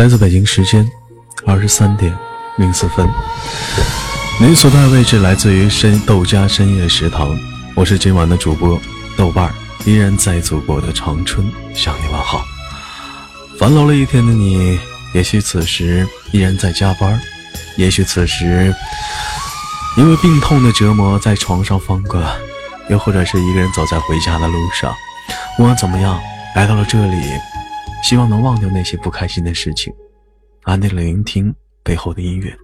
来自北京时间二十三点零四分，您所在的位置来自于深豆家深夜食堂，我是今晚的主播豆瓣儿，依然在祖国的长春向你问好。烦劳了一天的你，也许此时依然在加班，也许此时因为病痛的折磨在床上翻滚，又或者是一个人走在回家的路上。不管怎么样，来到了这里。希望能忘掉那些不开心的事情，安静的聆听背后的音乐，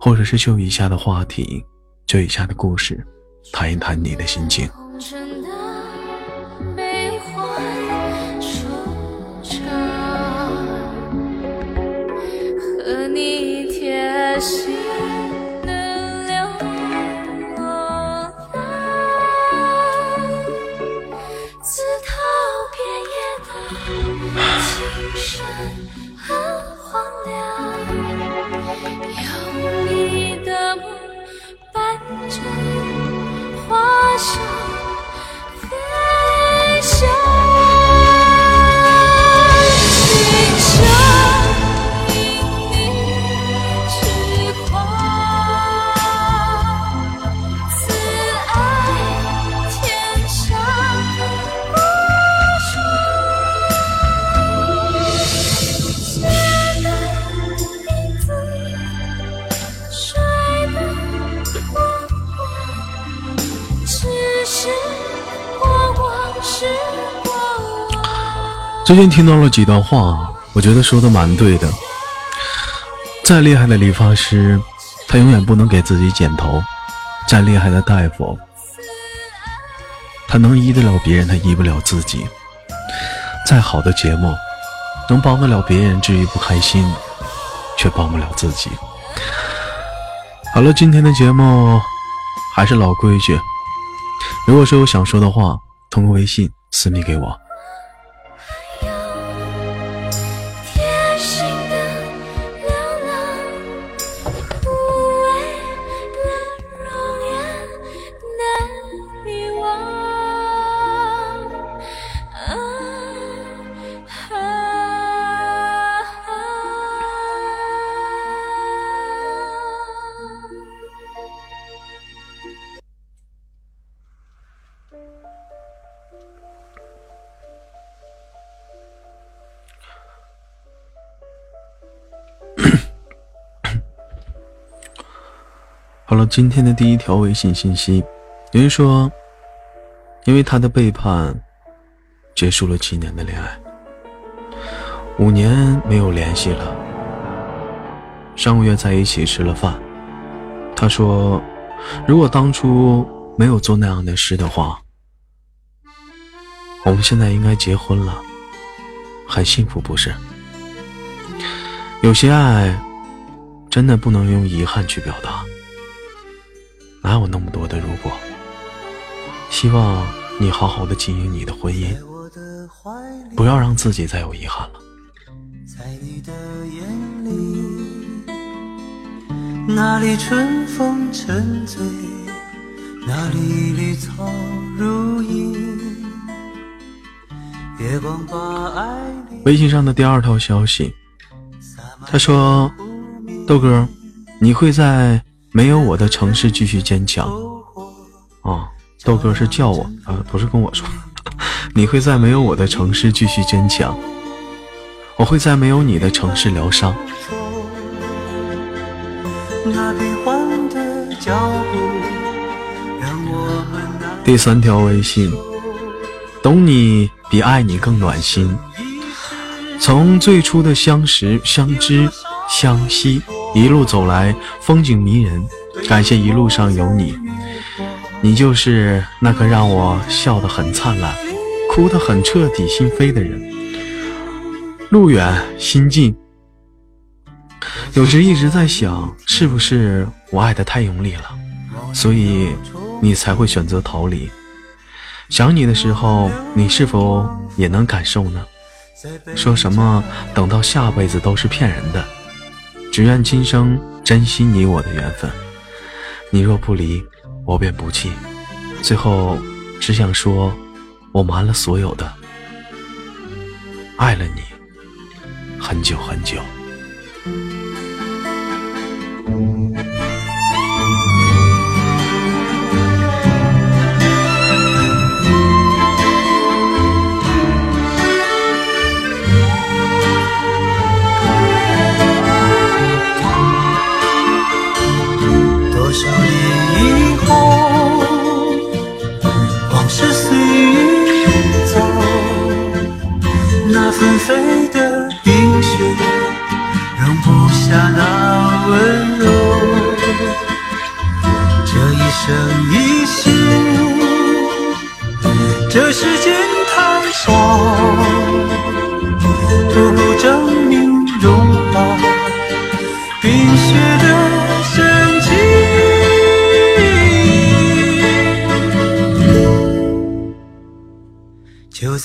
或者是就以下的话题，就以下的故事，谈一谈你的心情。最近听到了几段话，我觉得说的蛮对的。再厉害的理发师，他永远不能给自己剪头；再厉害的大夫，他能医得了别人，他医不了自己；再好的节目，能帮得了别人治愈不开心，却帮不了自己。好了，今天的节目还是老规矩，如果说有想说的话，通过微信私密给我。好了，今天的第一条微信信息，有人说，因为他的背叛，结束了七年的恋爱，五年没有联系了。上个月在一起吃了饭，他说，如果当初没有做那样的事的话，我们现在应该结婚了，很幸福，不是？有些爱，真的不能用遗憾去表达。哪有那么多的如果？希望你好好的经营你的婚姻。不要让自己再有遗憾了。在你的眼里，哪里春风沉醉，哪里绿草如茵。月光把爱微信上的第二条消息，他说：“豆哥，你会在没有我的城市继续坚强。”啊，豆哥是叫我，呃，不是跟我说。你会在没有我的城市继续坚强，我会在没有你的城市疗伤。第三条微信，懂你比爱你更暖心。从最初的相识、相知、相惜，一路走来，风景迷人。感谢一路上有你，你就是那个让我笑得很灿烂。哭得很彻底心扉的人，路远心近。有时一直在想，是不是我爱的太用力了，所以你才会选择逃离？想你的时候，你是否也能感受呢？说什么等到下辈子都是骗人的，只愿今生珍惜你我的缘分。你若不离，我便不弃。最后，只想说。我瞒了所有的，爱了你很久很久。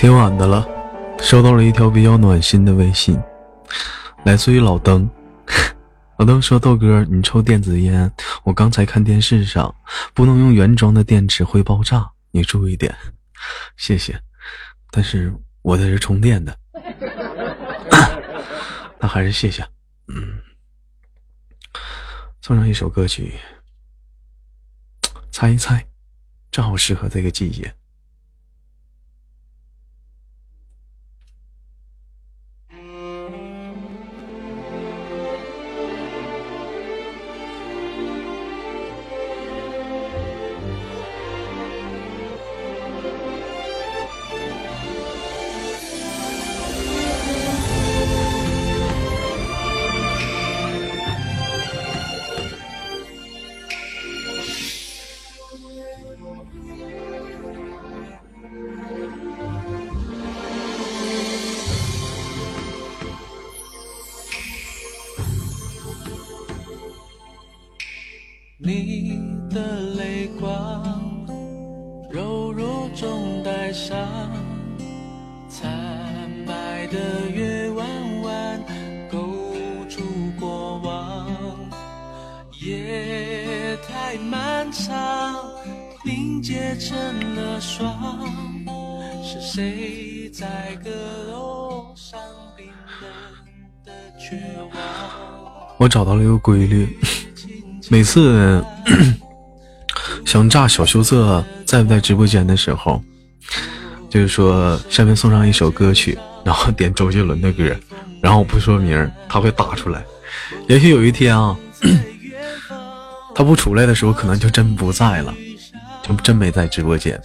挺晚的了，收到了一条比较暖心的微信，来自于老登。老登说：“豆哥，你抽电子烟，我刚才看电视上不能用原装的电池会爆炸，你注意点，谢谢。但是我的是充电的，那还是谢谢。嗯，送上一首歌曲，猜一猜，正好适合这个季节。”找到了一个规律，每次 想炸小羞涩在不在直播间的时候，就是说下面送上一首歌曲，然后点周杰伦的歌，然后我不说名，他会打出来。也许有一天啊，他不出来的时候，可能就真不在了，就真没在直播间。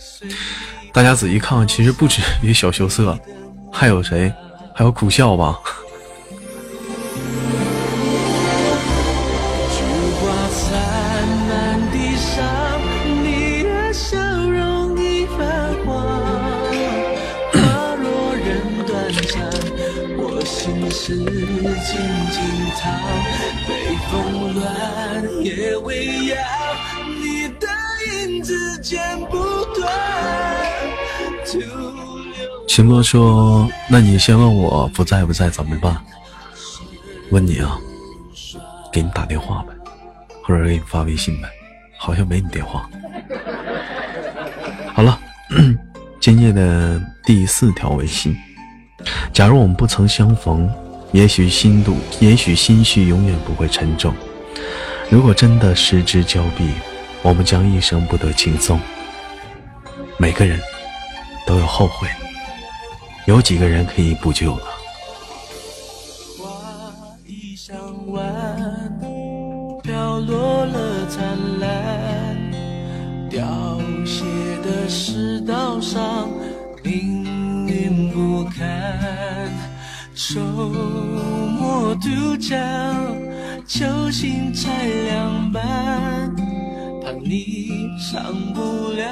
大家仔细看，其实不止于小羞涩，还有谁？还有苦笑吧。秦哥说：“那你先问我不在不在怎么办？问你啊，给你打电话呗，或者给你发微信呗，好像没你电话。好了，今夜的第四条微信：假如我们不曾相逢，也许心度，也许心绪永远不会沉重。如果真的失之交臂，我们将一生不得轻松。每个人都有后悔。”有几个人可以补救了？花已香完，飘落了灿烂，凋谢的世道上，命运不堪。周末渡江，球星才两半，怕你上不了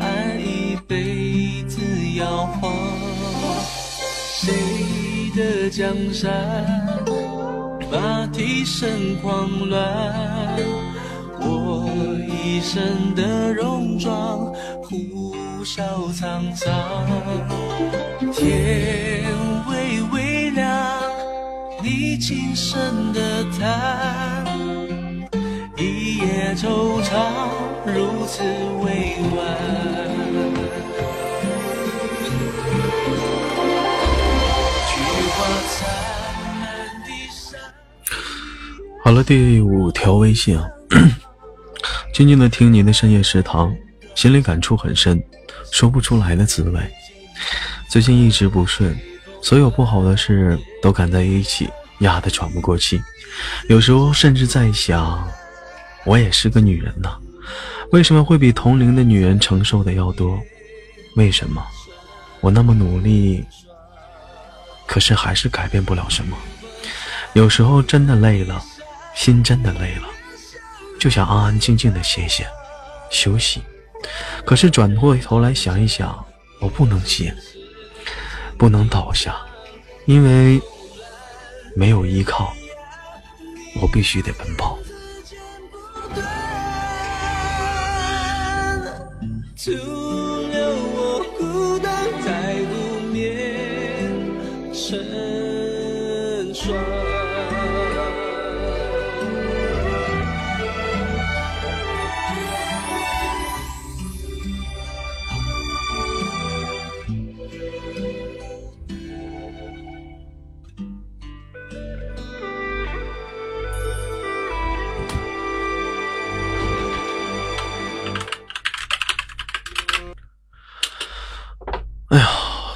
岸，一辈子摇晃。谁的江山，马蹄声狂乱，我一身的戎装，呼啸沧桑。天，你轻声的叹，一夜惆怅，如此委婉。好了，第五条微信啊，静静的听您的深夜食堂，心里感触很深，说不出来的滋味。最近一直不顺，所有不好的事都赶在一起，压得喘不过气。有时候甚至在想，我也是个女人呐，为什么会比同龄的女人承受的要多？为什么我那么努力？可是还是改变不了什么。有时候真的累了，心真的累了，就想安安静静的歇歇，休息。可是转过头来想一想，我不能歇，不能倒下，因为没有依靠，我必须得奔跑。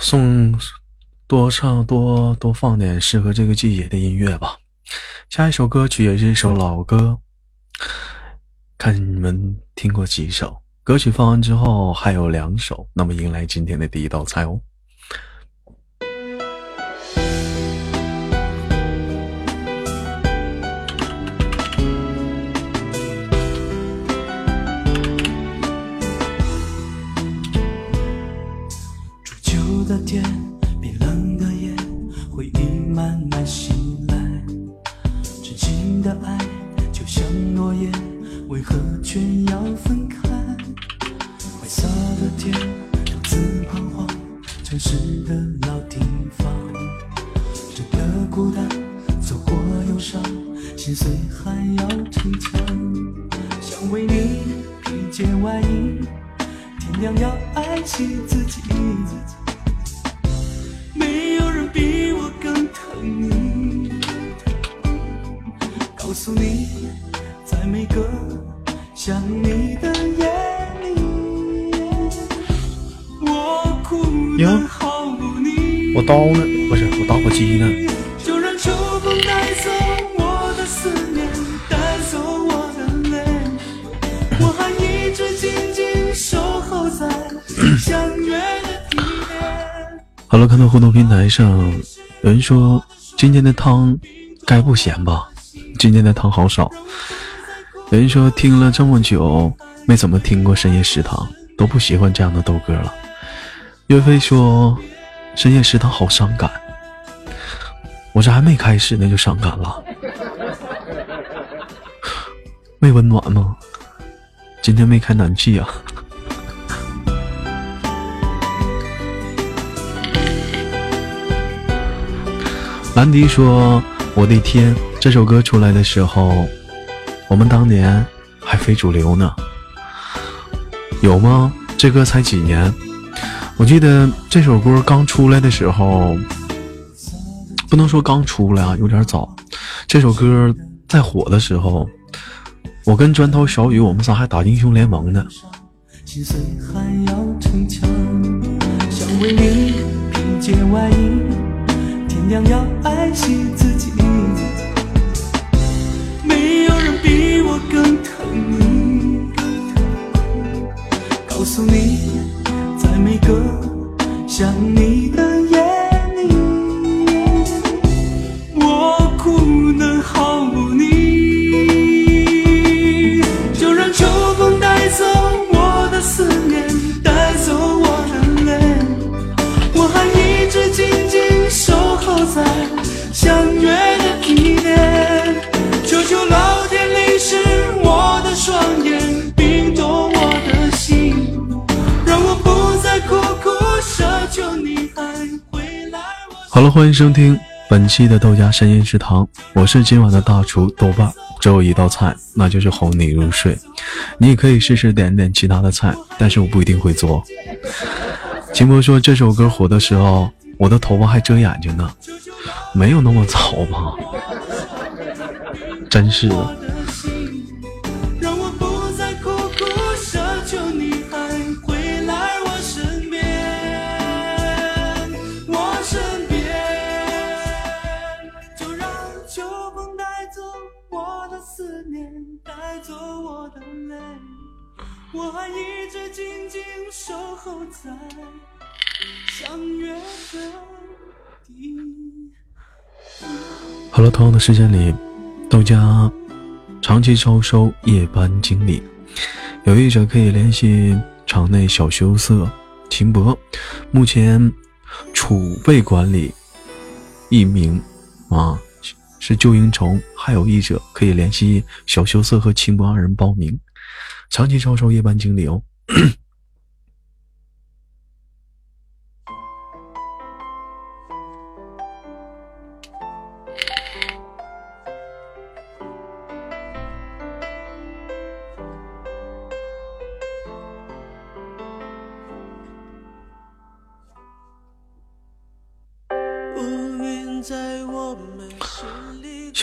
送多唱多多放点适合这个季节的音乐吧。下一首歌曲也是一首老歌，看你们听过几首。歌曲放完之后还有两首，那么迎来今天的第一道菜哦。的说今天的汤该不咸吧？今天的汤好少。有人说听了这么久没怎么听过深夜食堂，都不喜欢这样的豆歌了。岳飞说深夜食堂好伤感，我这还没开始呢就伤感了，没温暖吗？今天没开暖气啊。兰迪说：“我的天，这首歌出来的时候，我们当年还非主流呢。有吗？这歌才几年？我记得这首歌刚出来的时候，不能说刚出来啊，有点早。这首歌在火的时候，我跟砖头小雨，我们仨还打英雄联盟呢。”心碎还要逞强，想为你披件外衣。样要爱惜自己，没有人比我更疼你。告诉你，在每个想你相约的地点，求求老天淋湿我的双眼，冰冻我的心，让我不再苦苦奢求你还回来。好了，欢迎收听本期的豆家深夜食堂，我是今晚的大厨豆瓣，只有一道菜，那就是哄你入睡。你也可以试试点点其他的菜，但是我不一定会做。秦博说这首歌火的时候。我的头发还遮眼睛呢，没有那么早吧？真是的。我还一直静静守候在。好了，同样的时间里，豆家长期招收夜班经理，有意者可以联系场内小羞涩秦博，目前储备管理一名啊是旧蝇虫，还有意者可以联系小羞涩和秦博二人报名，长期招收夜班经理哦。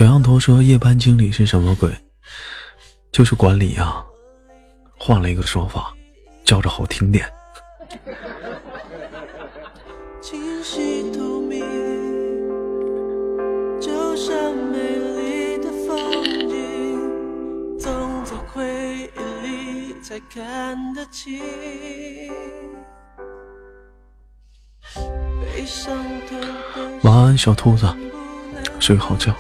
小羊驼说：“夜班经理是什么鬼？就是管理啊，换了一个说法，叫着好听点。”晚安，小兔子，睡个好觉。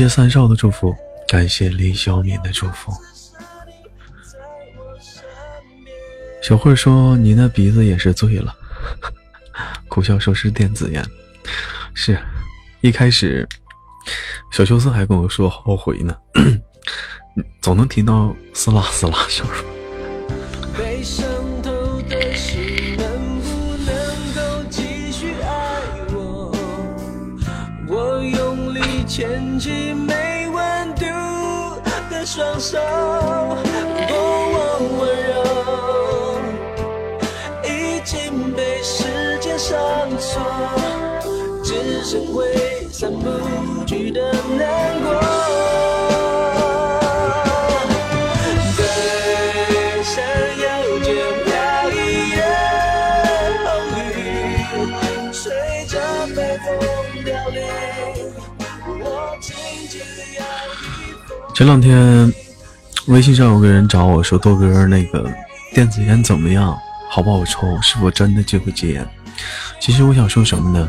谢三少的祝福，感谢李小敏的祝福。小慧说：“你那鼻子也是醉了。”苦笑说是电子烟。是，一开始小秋斯还跟我说后悔呢，总能听到撕拉撕拉声。前两天微信上有个人找我说：“豆哥，那个电子烟怎么样？好不好抽？是否真的就会戒烟？”其实我想说什么呢？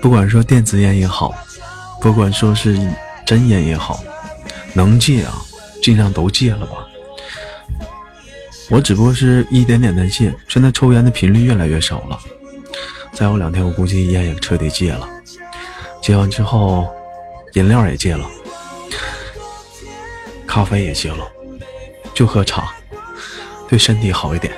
不管说电子烟也好，不管说是真烟也好，能戒啊，尽量都戒了吧。我只不过是一点点的戒，现在抽烟的频率越来越少了。再有两天，我估计烟也彻底戒了。戒完之后，饮料也戒了。咖啡也戒了，就喝茶，对身体好一点。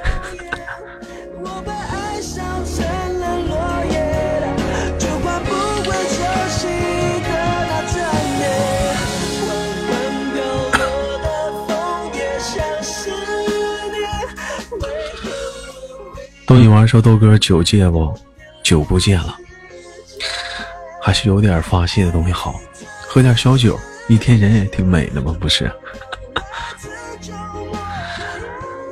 逗你玩说豆哥酒戒不？酒不戒了，还是有点发泄的东西好，喝点小酒，一天人也挺美的嘛，不是？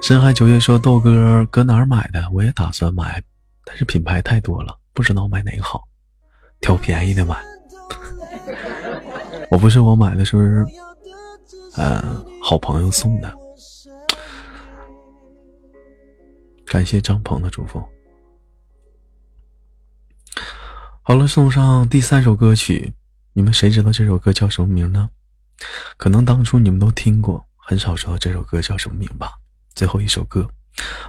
深海九月说：“豆哥搁哪儿买的？我也打算买，但是品牌太多了，不知道买哪个好，挑便宜的买。我不是我买的，是呃好朋友送的。感谢张鹏的祝福。好了，送上第三首歌曲，你们谁知道这首歌叫什么名呢？可能当初你们都听过，很少知道这首歌叫什么名吧。”最后一首歌，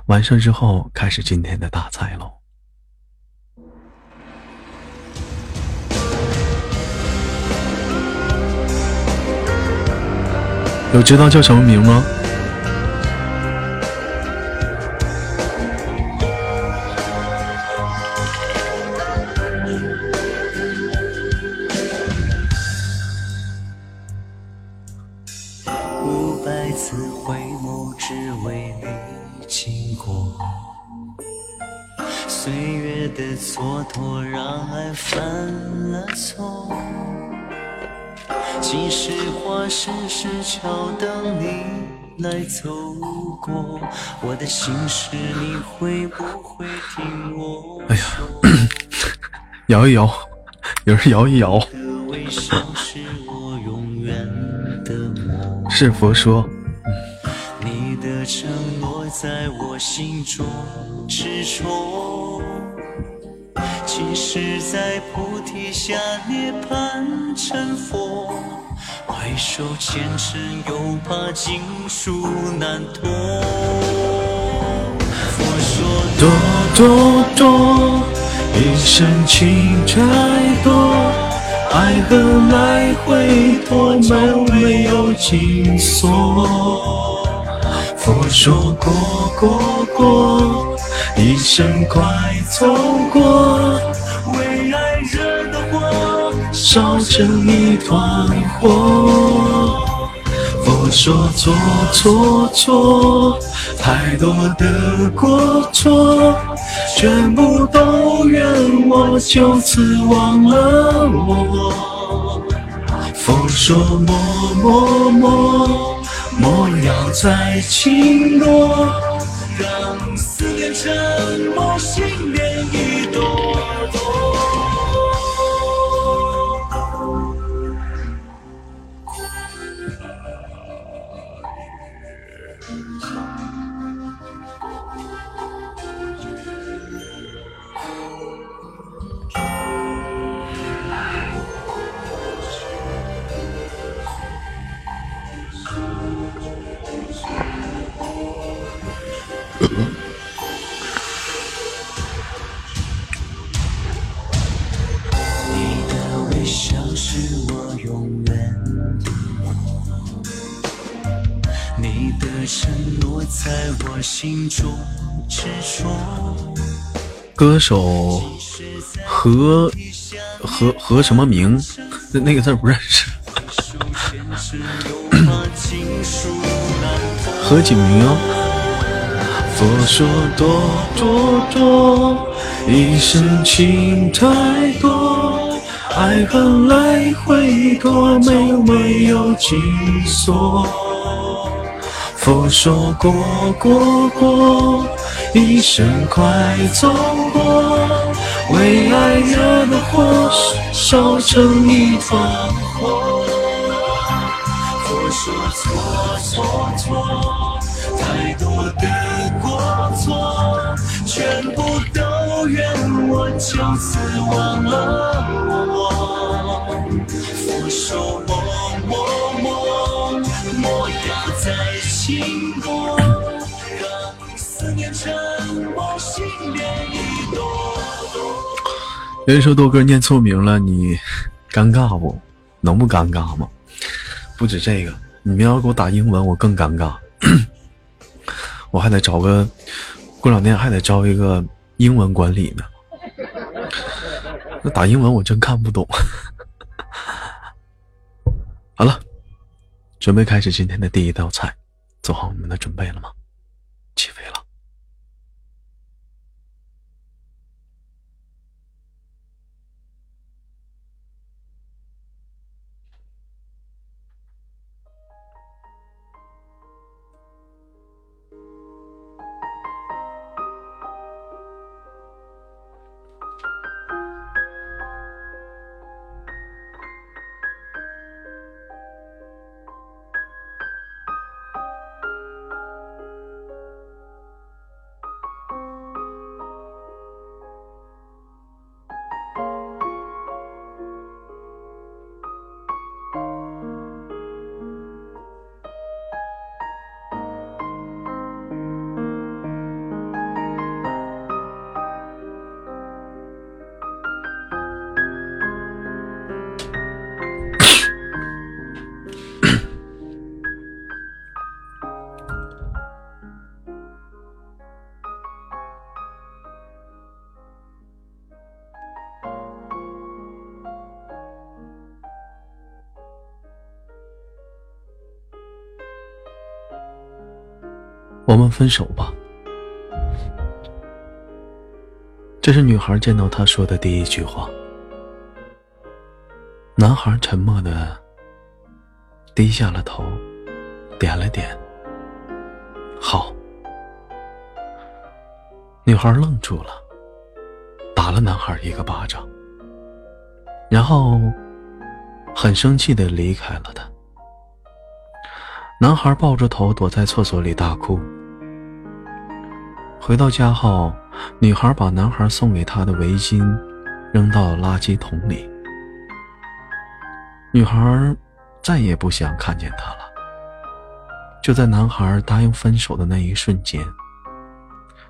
完事之后开始今天的大菜喽。有知道叫什么名吗？走过我的心事，你会不会听我？哎呀，摇一摇，有人摇一摇。是佛说。你的承诺在我心中执着，即使在菩提下涅槃成佛。回首前尘，又怕经书难托。佛说多多多，一生情债多，爱恨来回多，门没有紧锁。佛说过过过，一生快走过。为爱惹的祸烧成一团火。佛说错错错，太多的过错，全部都怨我，就此忘了我。佛说默默默，莫要再轻诺，让思念沉默，心念一朵。在我心中执着。歌手何何何什么名？那那个字不认识。何景明啊。佛说多多多，一生情太多，爱恨来回多，没有没有。佛说过过过，一生快走过，为爱惹的祸，烧成一团火。佛说错错错，太多的过错，全部都怨我，就此忘了人说豆哥念错名了，你尴尬不？能不尴尬吗？不止这个，你们要给我打英文，我更尴尬。我还得找个，过两天还得招一个英文管理呢。那打英文我真看不懂。好了，准备开始今天的第一道菜，做好你们的准备了吗？分手吧。这是女孩见到他说的第一句话。男孩沉默的低下了头，点了点。好。女孩愣住了，打了男孩一个巴掌，然后很生气的离开了他。男孩抱着头躲在厕所里大哭。回到家后，女孩把男孩送给她的围巾扔到垃圾桶里。女孩再也不想看见他了。就在男孩答应分手的那一瞬间，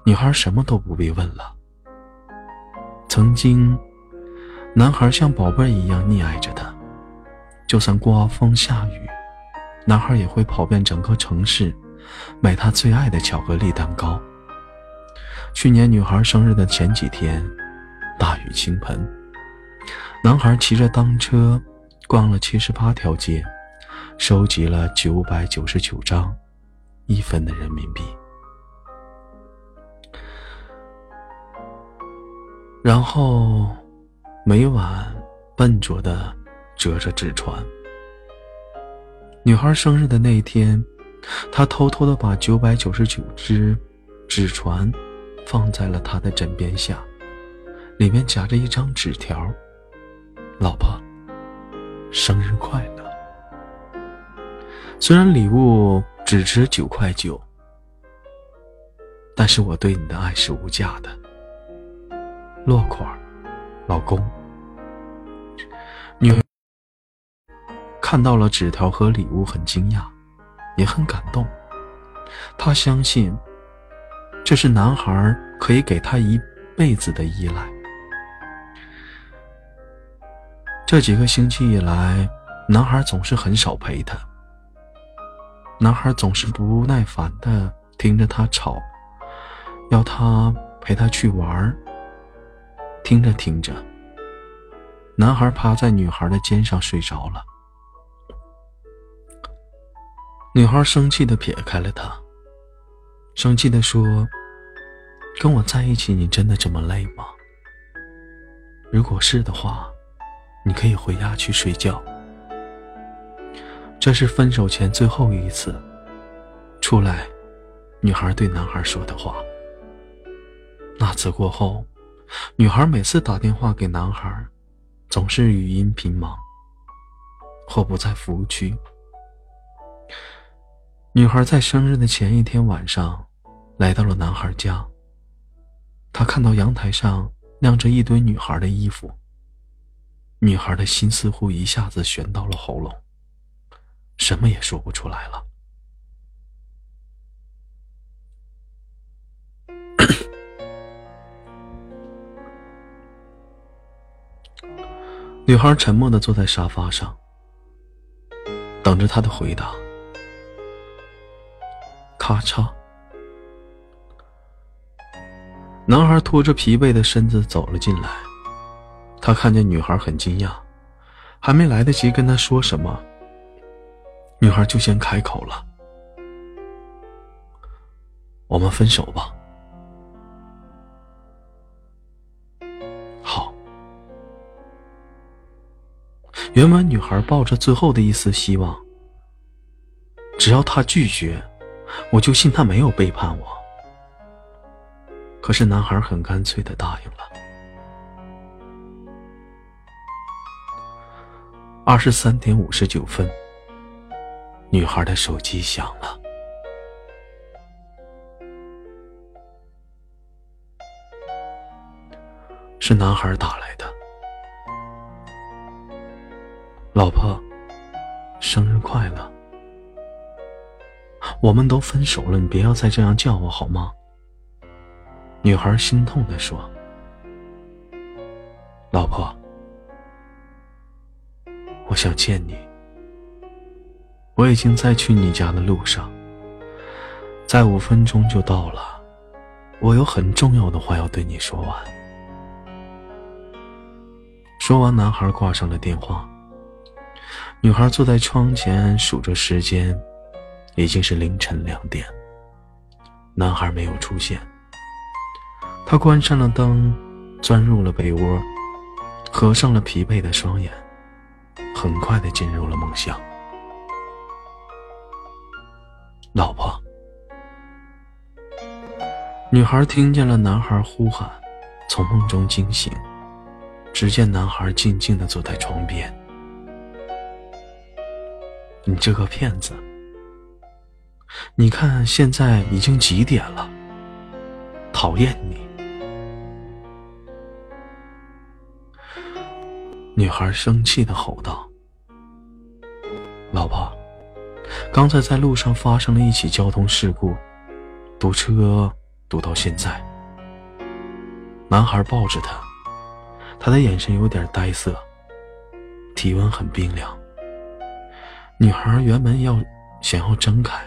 女孩什么都不必问了。曾经，男孩像宝贝一样溺爱着她，就算刮风下雨。男孩也会跑遍整个城市，买她最爱的巧克力蛋糕。去年女孩生日的前几天，大雨倾盆，男孩骑着单车逛了七十八条街，收集了九百九十九张一分的人民币，然后每晚笨拙的折着纸船。女孩生日的那一天，他偷偷的把九百九十九只纸船放在了他的枕边下，里面夹着一张纸条：“老婆，生日快乐。”虽然礼物只值九块九，但是我对你的爱是无价的。落款：老公。女。看到了纸条和礼物，很惊讶，也很感动。她相信，这是男孩可以给他一辈子的依赖。这几个星期以来，男孩总是很少陪她。男孩总是不耐烦的听着他吵，要他陪他去玩儿。听着听着，男孩趴在女孩的肩上睡着了。女孩生气的撇开了他，生气的说：“跟我在一起，你真的这么累吗？如果是的话，你可以回家去睡觉。”这是分手前最后一次出来，女孩对男孩说的话。那次过后，女孩每次打电话给男孩，总是语音频忙，或不在服务区。女孩在生日的前一天晚上，来到了男孩家。他看到阳台上晾着一堆女孩的衣服，女孩的心似乎一下子悬到了喉咙。什么也说不出来了。女孩沉默的坐在沙发上，等着他的回答。咔嚓，男孩拖着疲惫的身子走了进来。他看见女孩很惊讶，还没来得及跟他说什么。女孩就先开口了：“我们分手吧。”好。原本女孩抱着最后的一丝希望，只要他拒绝，我就信他没有背叛我。可是男孩很干脆的答应了。二十三点五十九分。女孩的手机响了，是男孩打来的。老婆，生日快乐！我们都分手了，你不要再这样叫我好吗？女孩心痛的说：“老婆，我想见你。”我已经在去你家的路上，再五分钟就到了。我有很重要的话要对你说完。说完，男孩挂上了电话。女孩坐在窗前数着时间，已经是凌晨两点。男孩没有出现。他关上了灯，钻入了被窝，合上了疲惫的双眼，很快的进入了梦乡。老婆，女孩听见了男孩呼喊，从梦中惊醒，只见男孩静静的坐在床边。你这个骗子！你看现在已经几点了？讨厌你！女孩生气的吼道：“老婆。”刚才在路上发生了一起交通事故，堵车堵到现在。男孩抱着她，他的眼神有点呆涩，体温很冰凉。女孩原本要想要睁开，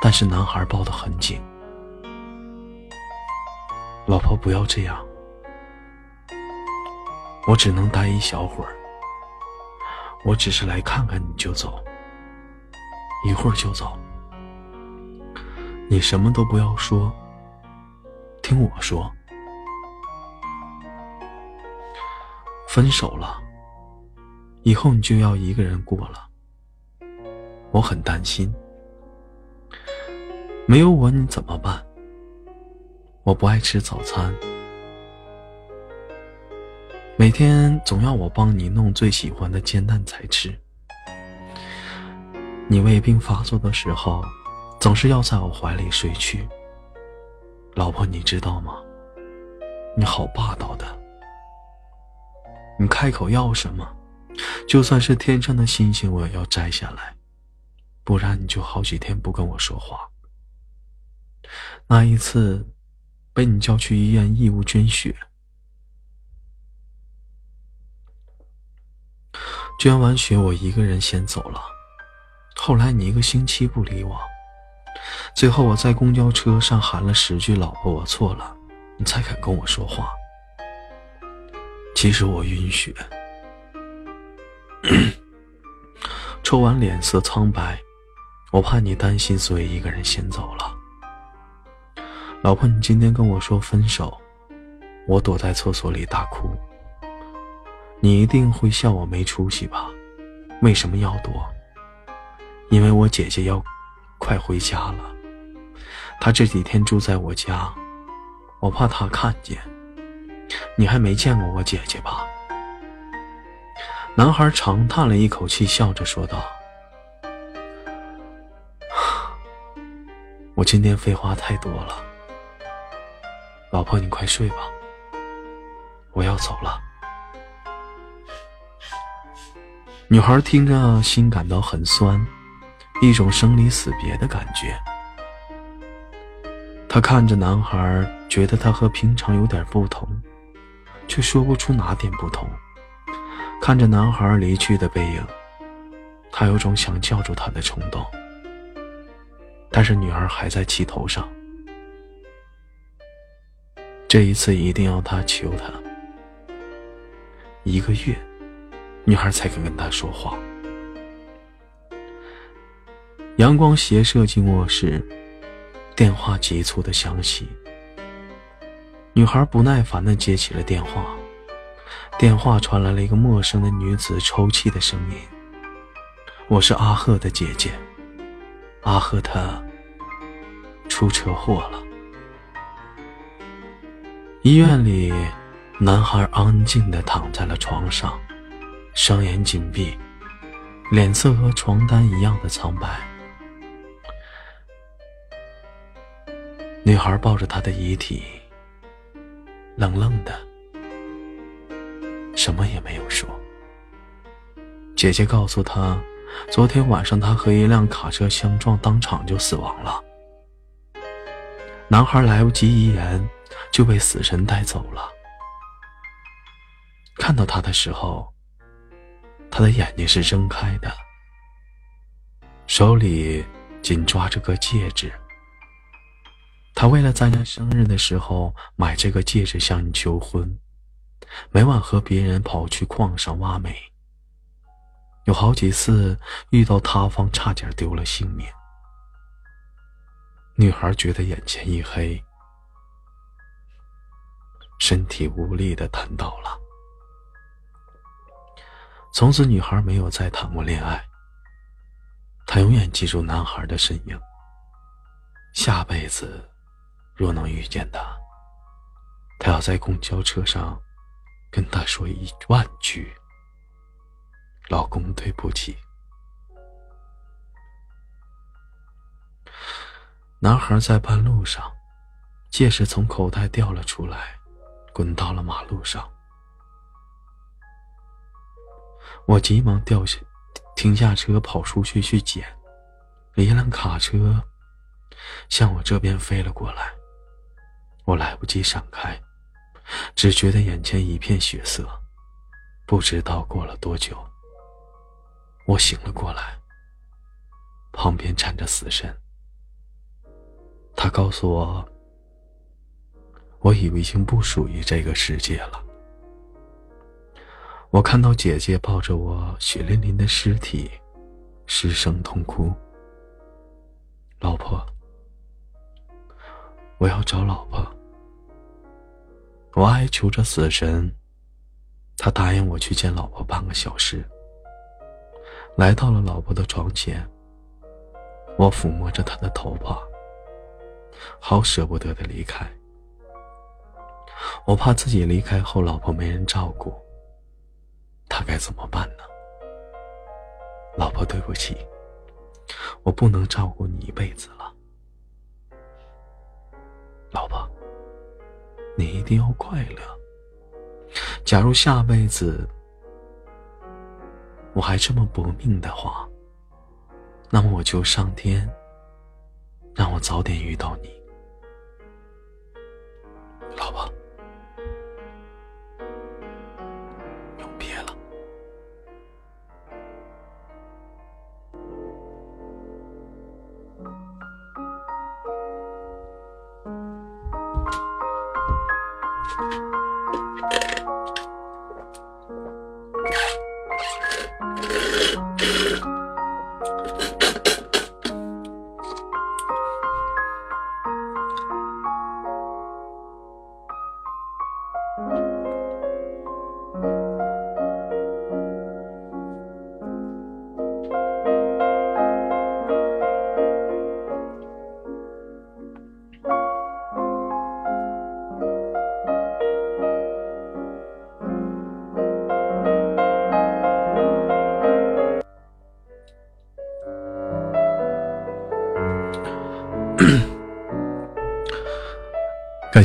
但是男孩抱得很紧。老婆，不要这样，我只能待一小会儿，我只是来看看你就走。一会儿就走，你什么都不要说，听我说。分手了，以后你就要一个人过了。我很担心，没有我你怎么办？我不爱吃早餐，每天总要我帮你弄最喜欢的煎蛋才吃。你胃病发作的时候，总是要在我怀里睡去。老婆，你知道吗？你好霸道的。你开口要什么，就算是天上的星星，我也要摘下来，不然你就好几天不跟我说话。那一次，被你叫去医院义务捐血，捐完血，我一个人先走了。后来你一个星期不理我，最后我在公交车上喊了十句“老婆，我错了”，你才肯跟我说话。其实我晕血，抽完脸色苍白，我怕你担心，所以一个人先走了。老婆，你今天跟我说分手，我躲在厕所里大哭。你一定会笑我没出息吧？为什么要躲？因为我姐姐要快回家了。她这几天住在我家，我怕她看见。你还没见过我姐姐吧？男孩长叹了一口气，笑着说道：“我今天废话太多了。”老婆，你快睡吧，我要走了。女孩听着，心感到很酸，一种生离死别的感觉。她看着男孩，觉得他和平常有点不同，却说不出哪点不同。看着男孩离去的背影，她有种想叫住他的冲动，但是女儿还在气头上。这一次一定要他求他。一个月，女孩才肯跟他说话。阳光斜射进卧室，电话急促的响起。女孩不耐烦的接起了电话，电话传来了一个陌生的女子抽泣的声音：“我是阿赫的姐姐，阿赫他出车祸了。”医院里，男孩安静的躺在了床上，双眼紧闭，脸色和床单一样的苍白。女孩抱着他的遗体，冷冷的，什么也没有说。姐姐告诉他，昨天晚上他和一辆卡车相撞，当场就死亡了。男孩来不及遗言。就被死神带走了。看到他的时候，他的眼睛是睁开的，手里紧抓着个戒指。他为了在你生日的时候买这个戒指向你求婚，每晚和别人跑去矿上挖煤，有好几次遇到塌方，差点丢了性命。女孩觉得眼前一黑。身体无力的瘫倒了。从此，女孩没有再谈过恋爱。她永远记住男孩的身影。下辈子，若能遇见他，她要在公交车上跟他说一万句：“老公，对不起。”男孩在半路上，戒指从口袋掉了出来。滚到了马路上，我急忙掉下，停下车，跑出去去捡。一辆卡车向我这边飞了过来，我来不及闪开，只觉得眼前一片血色。不知道过了多久，我醒了过来，旁边站着死神，他告诉我。我以为已经不属于这个世界了。我看到姐姐抱着我血淋淋的尸体，失声痛哭。老婆，我要找老婆。我哀求着死神，他答应我去见老婆半个小时。来到了老婆的床前，我抚摸着她的头发，好舍不得的离开。我怕自己离开后，老婆没人照顾，他该怎么办呢？老婆，对不起，我不能照顾你一辈子了。老婆，你一定要快乐。假如下辈子我还这么搏命的话，那么我求上天，让我早点遇到你，老婆。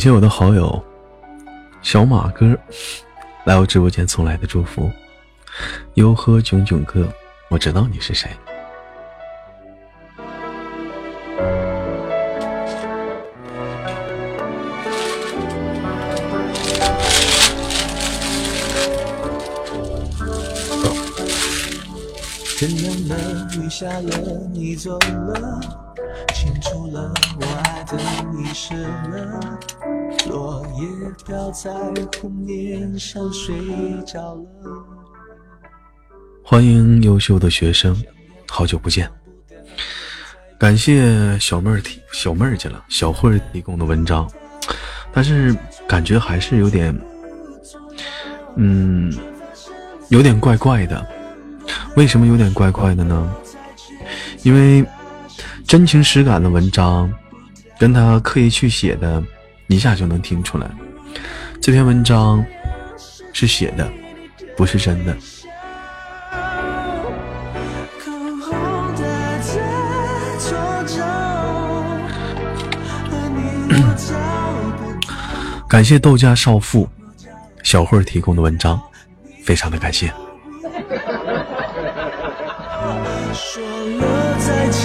谢我的好友小马哥来我直播间送来的祝福。哟呵，囧囧哥，我知道你是谁。天亮了，雨下了，你走了，牵出了我爱的遗失了，落叶飘在湖面上睡着了。欢迎优秀的学生，好久不见。感谢小妹儿提小妹儿去了，小慧提供的文章，但是感觉还是有点，嗯，有点怪怪的。为什么有点怪怪的呢？因为真情实感的文章，跟他刻意去写的，一下就能听出来，这篇文章是写的，不是真的。感谢豆家少妇小慧提供的文章，非常的感谢。说了再见，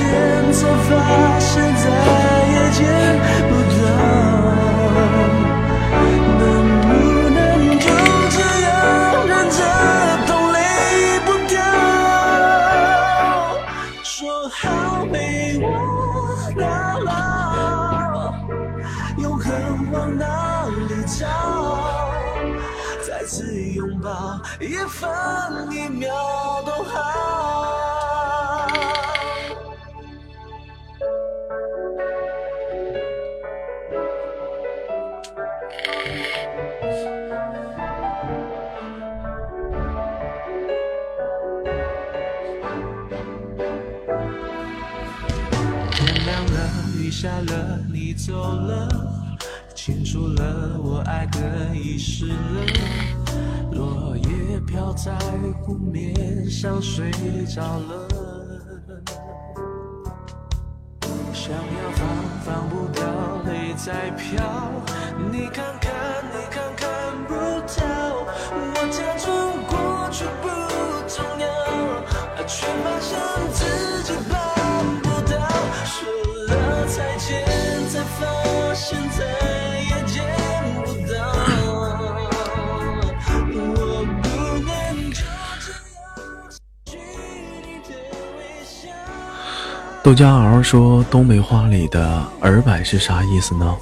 家嗷说：“东北话里的‘耳摆’是啥意思呢？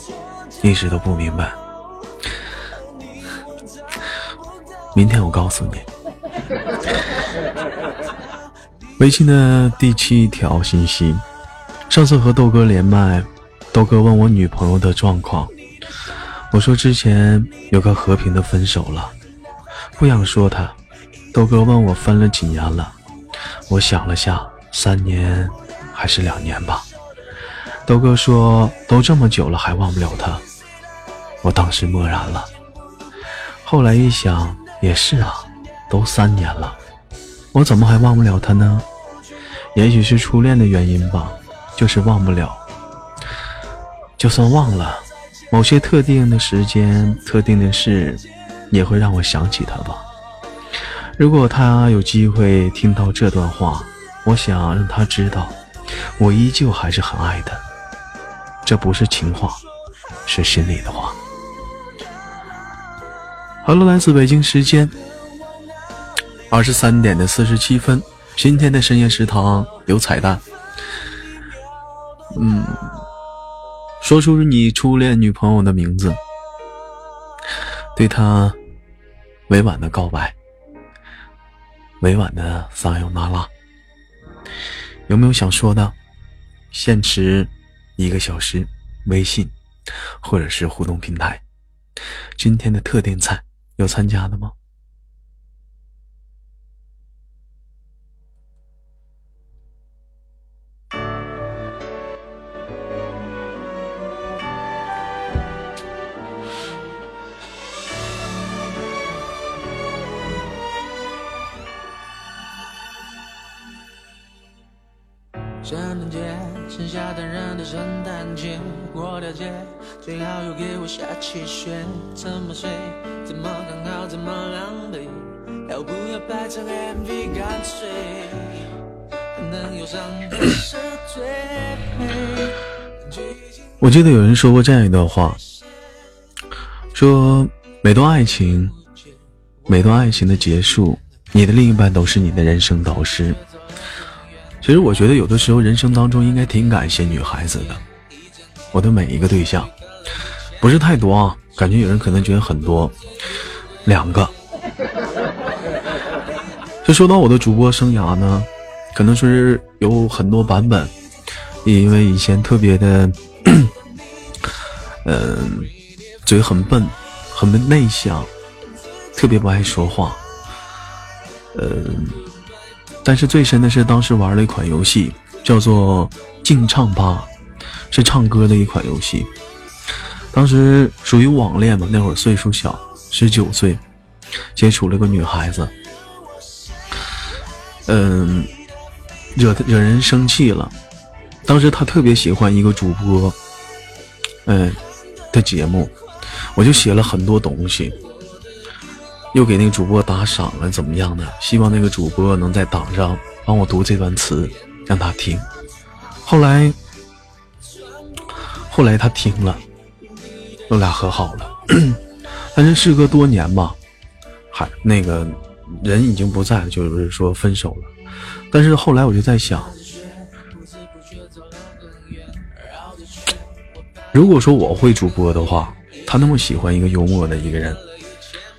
一直都不明白。明天我告诉你。”微信的第七条信息：上次和豆哥连麦，豆哥问我女朋友的状况，我说之前有个和平的分手了，不想说他。豆哥问我分了几年了，我想了下，三年还是两年吧。豆哥说都这么久了还忘不了他，我当时默然了。后来一想，也是啊，都三年了，我怎么还忘不了他呢？也许是初恋的原因吧，就是忘不了。就算忘了，某些特定的时间、特定的事，也会让我想起他吧。如果他有机会听到这段话，我想让他知道，我依旧还是很爱他。这不是情话，是心里的话。好了，来自北京时间二十三点的四十七分，今天的深夜食堂有彩蛋。嗯，说出你初恋女朋友的名字，对她委婉的告白。委婉的撒由那拉。有没有想说的？限时一个小时，微信或者是互动平台。今天的特点菜有参加的吗？我。记得有人说过这样一段话，说每段爱情，每段爱情的结束，你的另一半都是你的人生导师。其实我觉得有的时候人生当中应该挺感谢女孩子的。我的每一个对象，不是太多啊，感觉有人可能觉得很多，两个。就说到我的主播生涯呢，可能说是有很多版本，因为以前特别的，嗯，嘴很笨，很内向，特别不爱说话，嗯。但是最深的是当时玩了一款游戏，叫做《竞唱吧》，是唱歌的一款游戏。当时属于网恋嘛，那会儿岁数小，十九岁，接触了个女孩子，嗯，惹惹人生气了。当时他特别喜欢一个主播，嗯的节目，我就写了很多东西。又给那个主播打赏了，怎么样的？希望那个主播能在档上帮我读这段词，让他听。后来，后来他听了，我俩和好了。但是事隔多年吧，还那个人已经不在，就是说分手了。但是后来我就在想，如果说我会主播的话，他那么喜欢一个幽默的一个人。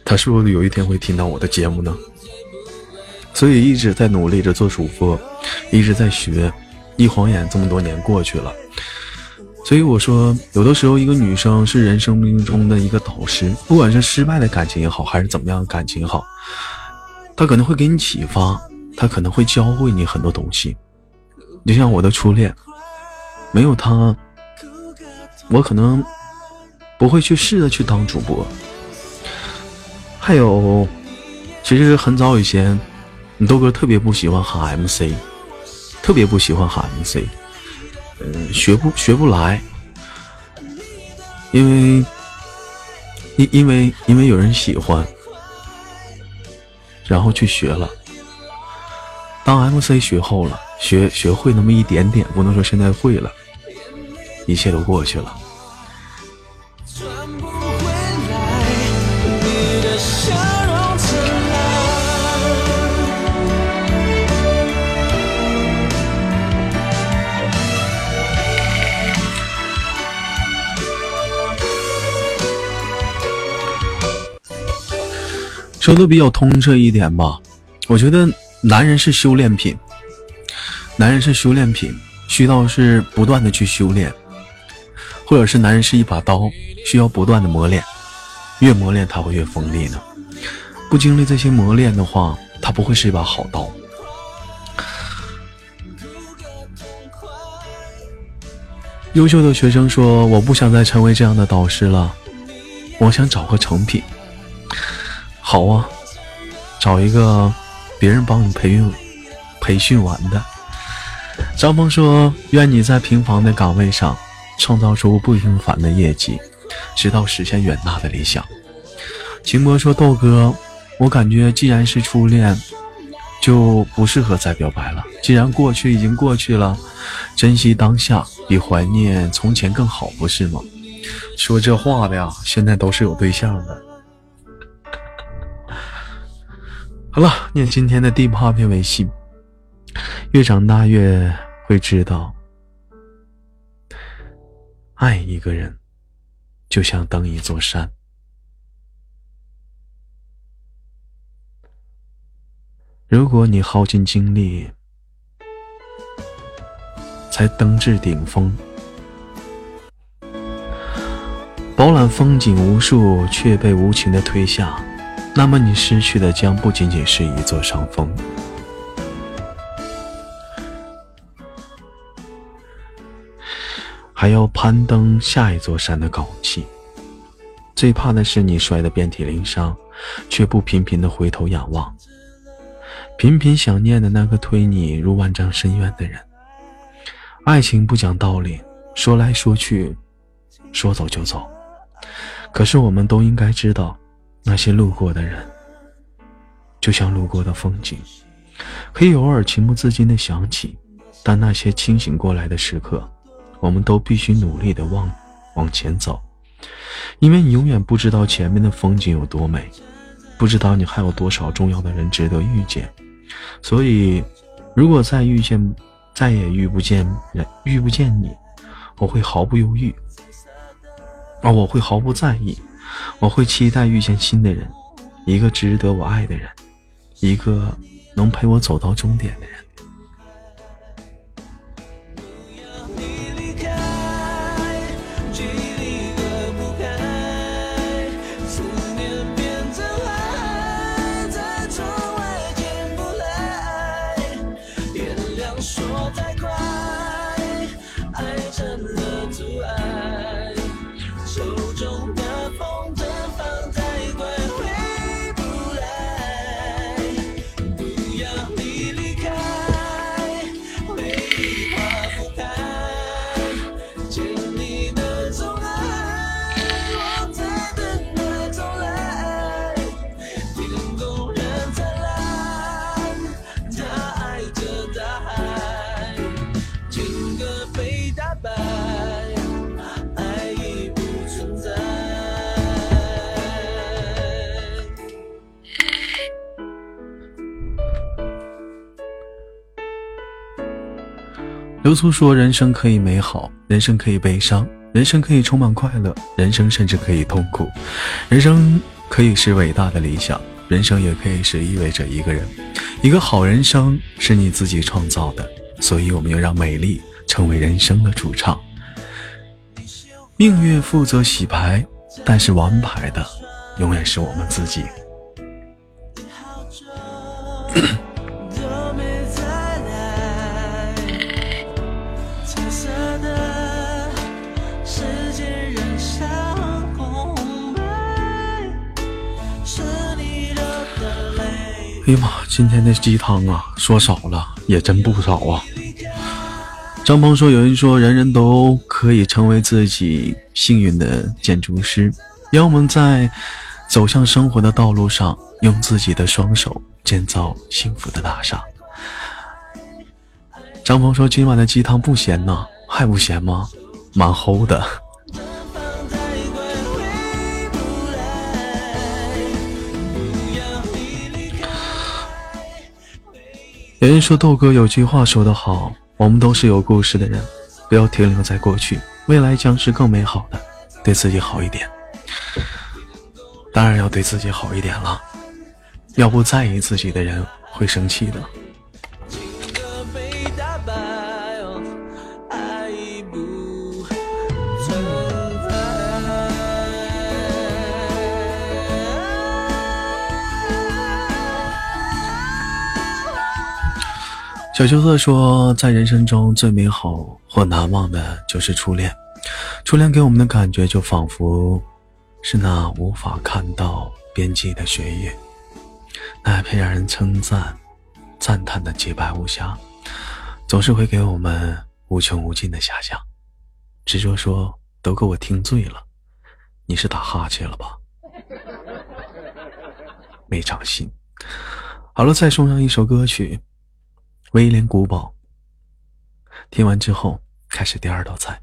他是不是有一天会听到我的节目呢？所以一直在努力着做主播，一直在学。一晃眼这么多年过去了，所以我说，有的时候一个女生是人生命中的一个导师，不管是失败的感情也好，还是怎么样的感情也好，她可能会给你启发，她可能会教会你很多东西。就像我的初恋，没有她，我可能不会去试着去当主播。还有，其实很早以前，你豆哥特别不喜欢喊 MC，特别不喜欢喊 MC，嗯，学不学不来，因为因因为因为有人喜欢，然后去学了。当 MC 学后了，学学会那么一点点，不能说现在会了，一切都过去了。说的比较通彻一点吧，我觉得男人是修炼品，男人是修炼品，需要是不断的去修炼，或者是男人是一把刀，需要不断的磨练，越磨练他会越锋利呢。不经历这些磨练的话，他不会是一把好刀。优秀的学生说：“我不想再成为这样的导师了，我想找个成品。”好啊，找一个别人帮你培训、培训完的。张峰说：“愿你在平凡的岗位上创造出不平凡的业绩，直到实现远大的理想。”秦博说：“豆哥，我感觉既然是初恋，就不适合再表白了。既然过去已经过去了，珍惜当下比怀念从前更好，不是吗？”说这话的呀，现在都是有对象的。好了，念今天的第八篇微信。越长大越会知道，爱一个人就像登一座山。如果你耗尽精力才登至顶峰，饱览风景无数却被无情的推下，那么你失去的将不仅仅是一座山峰，还要攀登下一座山的高气。最怕的是你摔得遍体鳞伤，却不频频的回头仰望，频频想念的那个推你入万丈深渊的人。爱情不讲道理，说来说去，说走就走。可是我们都应该知道，那些路过的人，就像路过的风景，可以偶尔情不自禁的想起，但那些清醒过来的时刻，我们都必须努力的往往前走。因为你永远不知道前面的风景有多美，不知道你还有多少重要的人值得遇见，所以，如果再遇见，再也遇不见人，遇不见你，我会毫不犹豫，而我会毫不在意，我会期待遇见新的人，一个值得我爱的人，一个能陪我走到终点的人。苏说：“人生可以美好，人生可以悲伤，人生可以充满快乐，人生甚至可以痛苦。人生可以是伟大的理想，人生也可以是意味着一个人。一个好人生是你自己创造的，所以我们要让美丽成为人生的主唱。命运负责洗牌，但是玩牌的永远是我们自己。”今天的鸡汤啊，说少了也真不少啊。张鹏说：“有人说，人人都可以成为自己幸运的建筑师，让我们在走向生活的道路上，用自己的双手建造幸福的大厦。”张鹏说：“今晚的鸡汤不咸呐，还不咸吗？蛮齁的。”有人说豆哥有句话说得好，我们都是有故事的人，不要停留在过去，未来将是更美好的，对自己好一点。当然要对自己好一点了，要不在意自己的人会生气的。小秋色说，在人生中最美好或难忘的就是初恋。初恋给我们的感觉，就仿佛是那无法看到边际的雪域，那片让人称赞、赞叹的洁白无瑕，总是会给我们无穷无尽的遐想。执着说，都给我听醉了，你是打哈欠了吧？没长心。好了，再送上一首歌曲。威廉古堡。听完之后，开始第二道菜。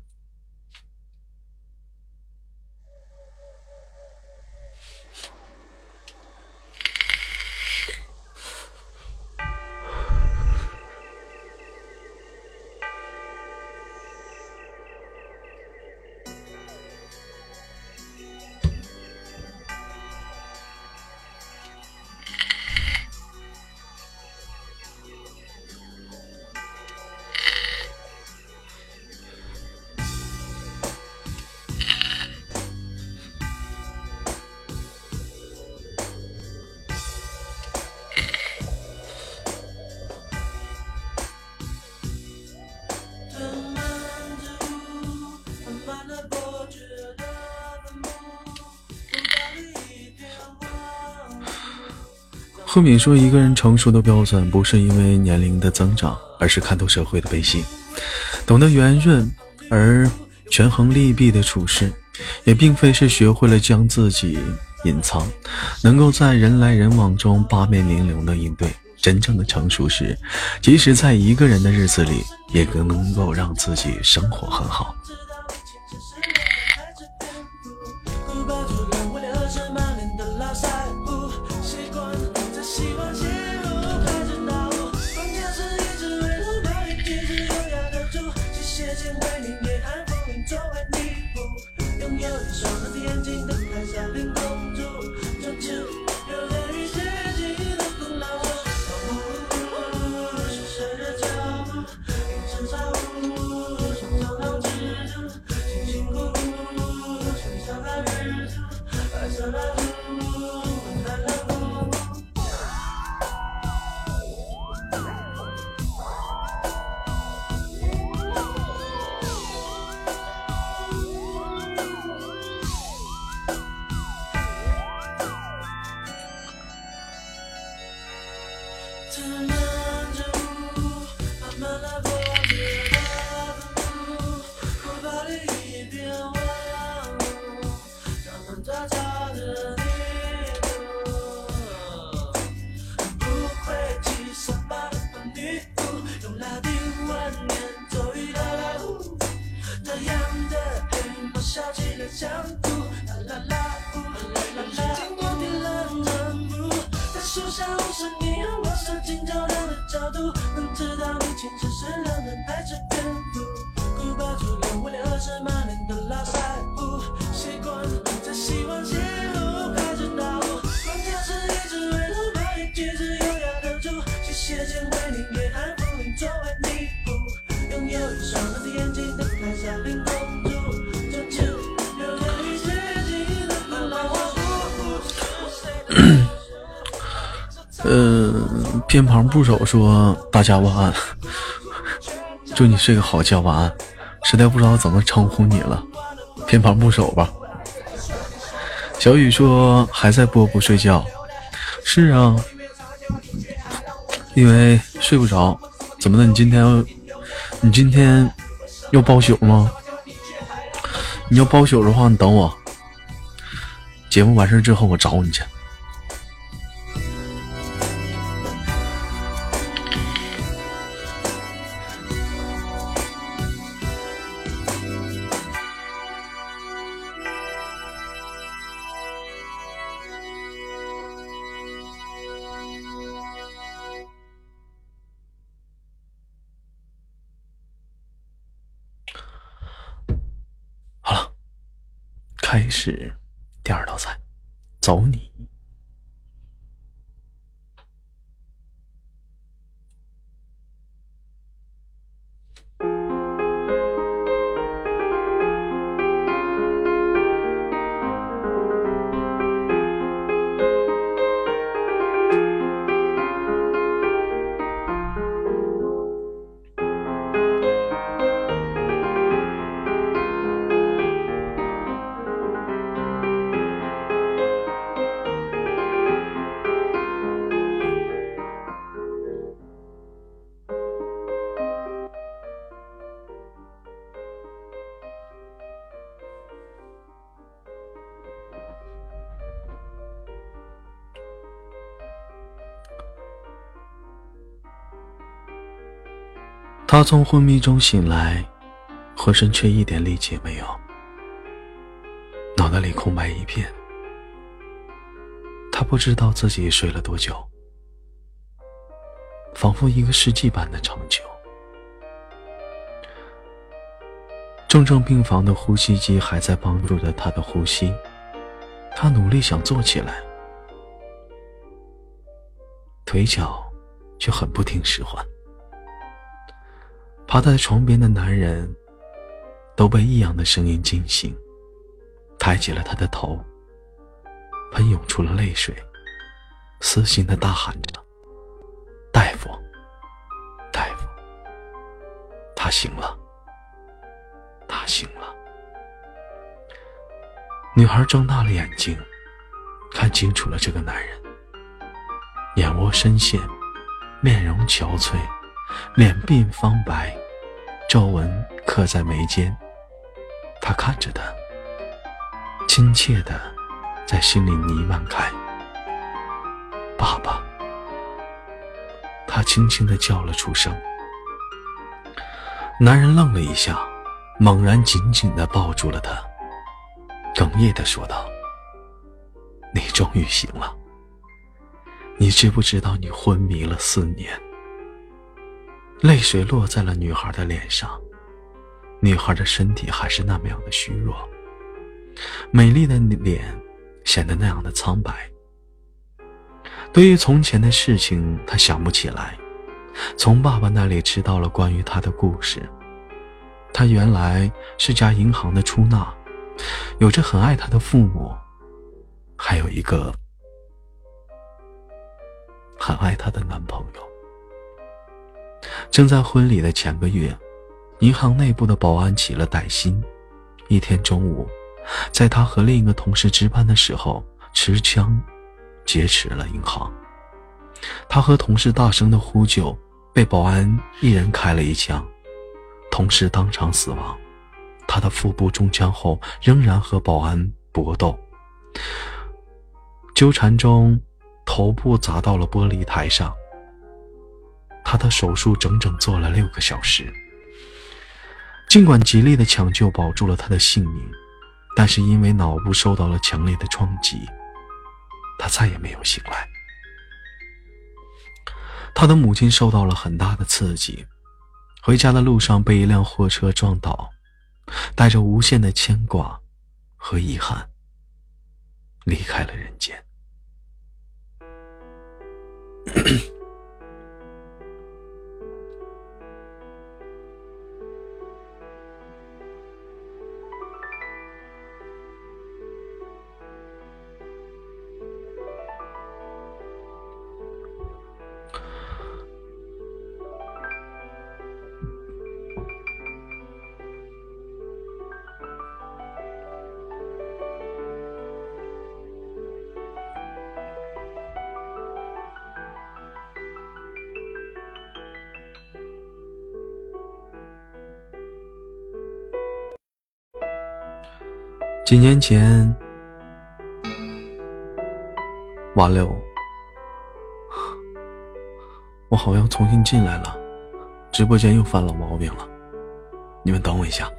赫敏说：“一个人成熟的标准，不是因为年龄的增长，而是看透社会的悲喜，懂得圆润而权衡利弊的处事，也并非是学会了将自己隐藏，能够在人来人往中八面玲珑的应对。真正的成熟是，即使在一个人的日子里，也更能够让自己生活很好。”部首说：“大家晚安，祝你睡个好觉，晚安。”实在不知道怎么称呼你了，偏旁部首吧。小雨说：“还在播不睡觉？”是啊，因为睡不着。怎么的？你今天，你今天要包宿吗？你要包宿的话，你等我。节目完事之后，我找你去。走你。他从昏迷中醒来，浑身却一点力气也没有，脑袋里空白一片。他不知道自己睡了多久，仿佛一个世纪般的长久。重症病房的呼吸机还在帮助着他的呼吸，他努力想坐起来，腿脚却很不听使唤。趴在床边的男人都被异样的声音惊醒，抬起了他的头，喷涌出了泪水，撕心的大喊着：“大夫，大夫，他醒了，他醒了。”女孩睁大了眼睛，看清楚了这个男人，眼窝深陷，面容憔悴，脸鬓方白，皱纹刻在眉间。他看着他，亲切的在心里弥漫开。爸爸，他轻轻的叫了出声。男人愣了一下，猛然紧紧的抱住了她，哽咽的说道：“你终于醒了。你知不知道你昏迷了四年？”泪水落在了女孩的脸上，女孩的身体还是那么样的虚弱，美丽的脸显得那样的苍白。对于从前的事情，她想不起来。从爸爸那里知道了关于他的故事。他原来是家银行的出纳，有着很爱他的父母，还有一个很爱她的男朋友。正在婚礼的前个月，银行内部的保安起了歹心。一天中午，在他和另一个同事值班的时候，持枪劫持了银行。他和同事大声的呼救，被保安一人开了一枪，同事当场死亡。他的腹部中枪后，仍然和保安搏斗，纠缠中，头部砸到了玻璃台上。他的手术整整做了六个小时。尽管极力的抢救保住了他的性命，但是因为脑部受到了强烈的撞击，他再也没有醒来。他的母亲受到了很大的刺激，回家的路上被一辆货车撞倒，带着无限的牵挂和遗憾，离开了人间。几年前，完了，我好像重新进来了，直播间又犯老毛病了，你们等我一下。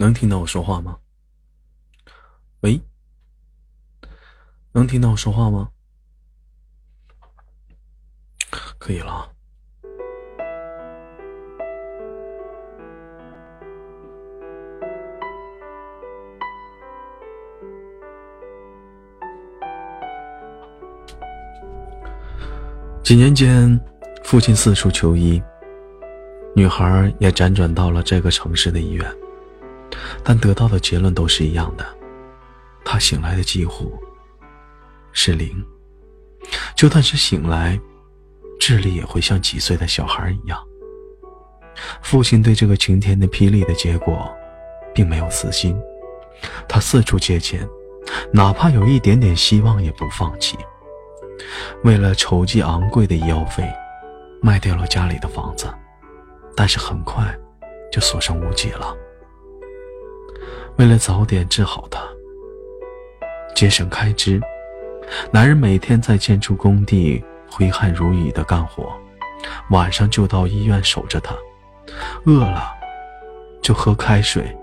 能听到我说话吗？喂，能听到我说话吗？可以了。几年间，父亲四处求医，女孩也辗转到了这个城市的医院。但得到的结论都是一样的，他醒来的几乎是零。就算是醒来，智力也会像几岁的小孩一样。父亲对这个晴天的霹雳的结果，并没有死心，他四处借钱，哪怕有一点点希望也不放弃。为了筹集昂贵的医药费，卖掉了家里的房子，但是很快就所剩无几了。为了早点治好他，节省开支，男人每天在建筑工地挥汗如雨的干活，晚上就到医院守着他，饿了就喝开水，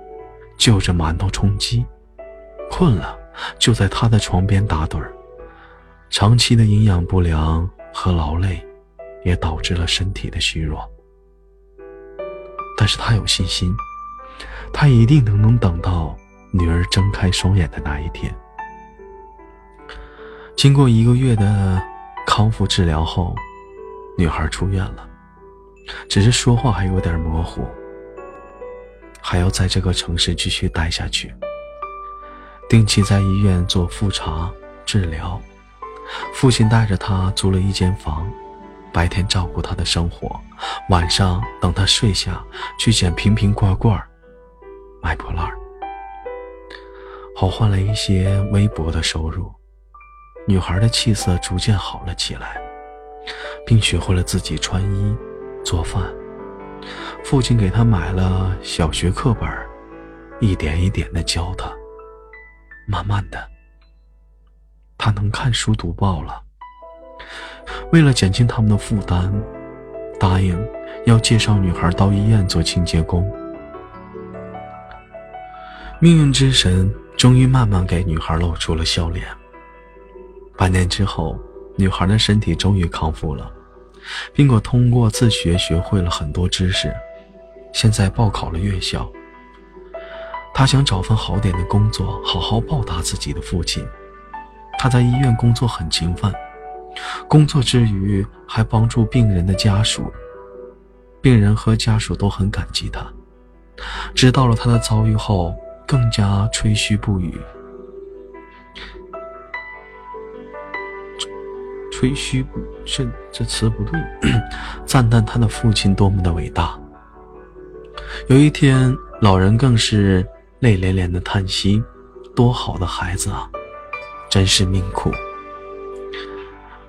就着馒头充饥，困了就在他的床边打盹儿。长期的营养不良和劳累，也导致了身体的虚弱。但是他有信心。他一定能能等到女儿睁开双眼的那一天。经过一个月的康复治疗后，女孩出院了。只是说话还有点模糊。还要在这个城市继续待下去，定期在医院做复查治疗。父亲带着他租了一间房，白天照顾他的生活，晚上等他睡下去捡瓶瓶罐罐，卖破烂好换来一些微薄的收入。女孩的气色逐渐好了起来，并学会了自己穿衣、做饭。父亲给她买了小学课本，一点一点的教她。慢慢的，她能看书读报了。为了减轻他们的负担，答应要介绍女孩到医院做清洁工。命运之神终于慢慢给女孩露出了笑脸。半年之后，女孩的身体终于康复了，并且通过自学学会了很多知识。现在报考了院校，她想找份好点的工作，好好报答自己的父亲。她在医院工作很勤奋，工作之余还帮助病人的家属，病人和家属都很感激她。知道了她的遭遇后，更加吹嘘不语。吹嘘不，这这词不对，赞叹他的父亲多么的伟大。有一天，老人更是泪连连的叹息：“多好的孩子啊，真是命苦。”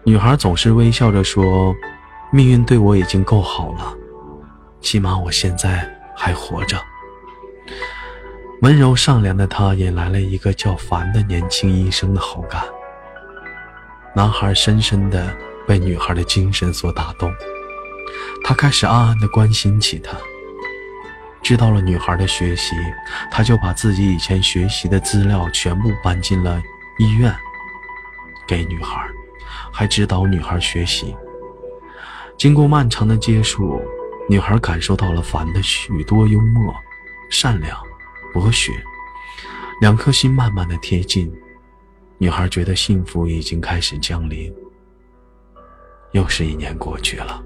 女孩总是微笑着说：“命运对我已经够好了，起码我现在还活着。”温柔善良的他引来了一个叫凡的年轻医生的好感。男孩深深的被女孩的精神所打动，他开始暗暗的关心起她。知道了女孩的学习，他就把自己以前学习的资料全部搬进了医院，给女孩，还指导女孩学习。经过漫长的接触，女孩感受到了凡的许多幽默、善良、博学，两颗心慢慢的贴近。女孩觉得幸福已经开始降临。又是一年过去了。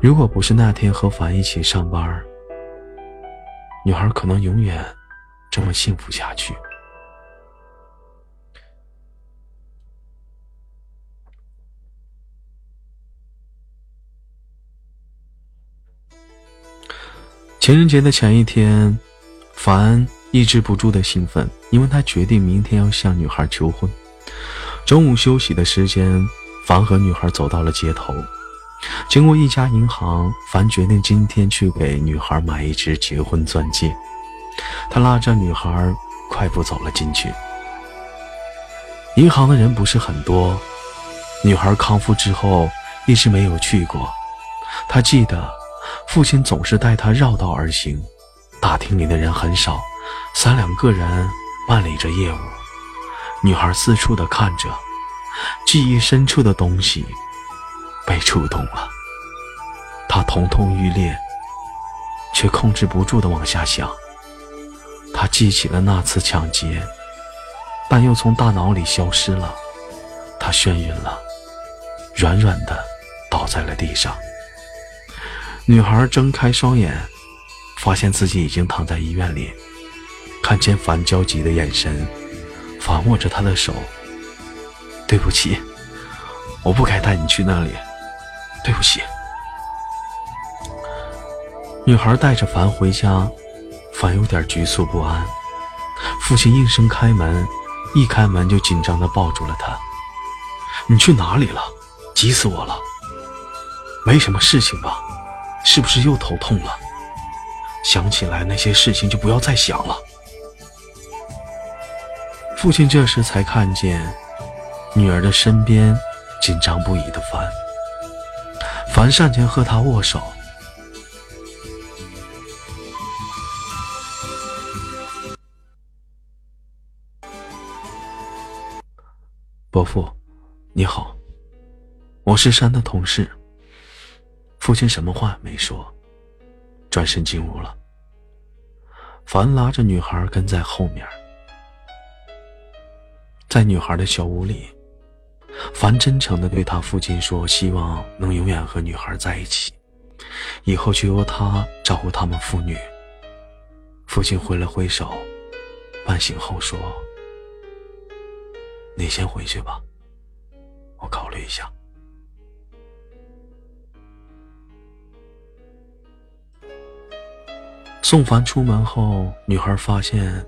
如果不是那天和凡一起上班，女孩可能永远这么幸福下去。情人节的前一天，凡。抑制不住的兴奋，因为他决定明天要向女孩求婚。中午休息的时间，凡和女孩走到了街头。经过一家银行，凡决定今天去给女孩买一只结婚钻戒。他拉着女孩快步走了进去。银行的人不是很多。女孩康复之后一直没有去过。她记得，父亲总是带她绕道而行。大厅里的人很少。三两个人办理着业务，女孩四处的看着，记忆深处的东西被触动了，她痛痛欲裂，却控制不住的往下想。她记起了那次抢劫，但又从大脑里消失了。她眩晕了，软软的倒在了地上。女孩睁开双眼，发现自己已经躺在医院里。看见樊焦急的眼神，樊握着他的手。对不起，我不该带你去那里。对不起。女孩带着凡回家，凡有点局促不安。父亲应声开门，一开门就紧张的抱住了他。你去哪里了？急死我了。没什么事情吧？是不是又头痛了？想起来那些事情就不要再想了。父亲这时才看见女儿的身边紧张不已的凡，凡上前和他握手。伯父，你好，我是山的同事。父亲什么话没说，转身进屋了。凡拉着女孩跟在后面。在女孩的小屋里，凡真诚的对他父亲说：“希望能永远和女孩在一起。”以后就由他照顾他们父女。父亲挥了挥手，半醒后说：“你先回去吧，我考虑一下。”宋凡出门后，女孩发现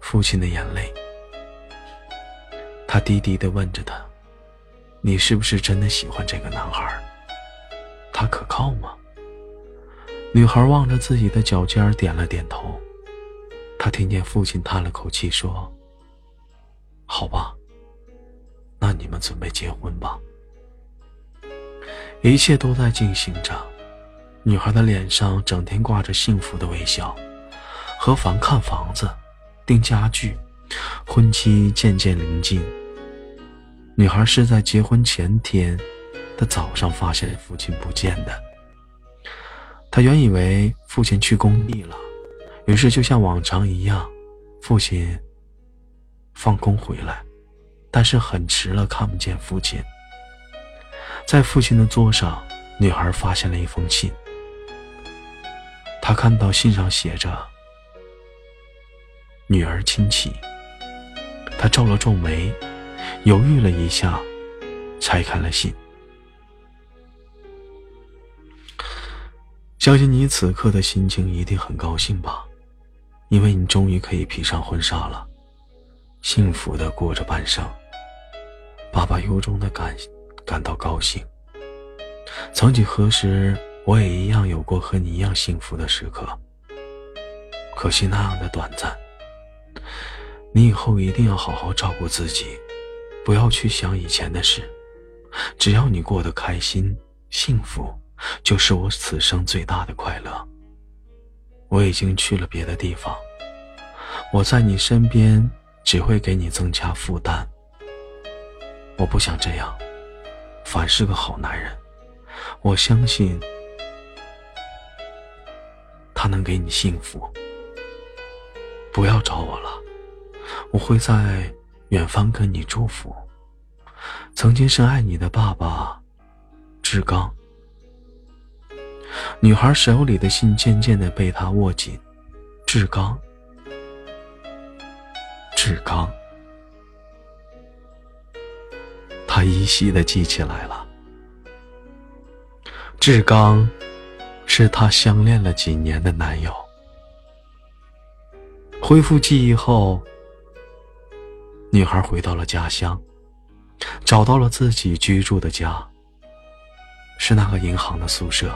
父亲的眼泪。她低低的问着他：“你是不是真的喜欢这个男孩？他可靠吗？”女孩望着自己的脚尖点了点头。她听见父亲叹了口气说：“好吧，那你们准备结婚吧。”一切都在进行着。女孩的脸上整天挂着幸福的微笑，和房看房子，订家具，婚期渐渐临近。女孩是在结婚前天的早上发现父亲不见的。她原以为父亲去工地了，于是就像往常一样，父亲放工回来，但是很迟了，看不见父亲。在父亲的桌上，女孩发现了一封信。他看到信上写着“女儿亲戚”，他皱了皱眉，犹豫了一下，拆开了信。相信你此刻的心情一定很高兴吧，因为你终于可以披上婚纱了，幸福的过着半生。爸爸由衷的感感到高兴。曾几何时。我也一样有过和你一样幸福的时刻，可惜那样的短暂。你以后一定要好好照顾自己，不要去想以前的事。只要你过得开心、幸福，就是我此生最大的快乐。我已经去了别的地方，我在你身边只会给你增加负担。我不想这样，凡是个好男人，我相信。他能给你幸福，不要找我了，我会在远方跟你祝福。曾经深爱你的爸爸，志刚。女孩手里的信渐渐的被他握紧，志刚，志刚，他依稀的记起来了，志刚。是她相恋了几年的男友。恢复记忆后，女孩回到了家乡，找到了自己居住的家。是那个银行的宿舍。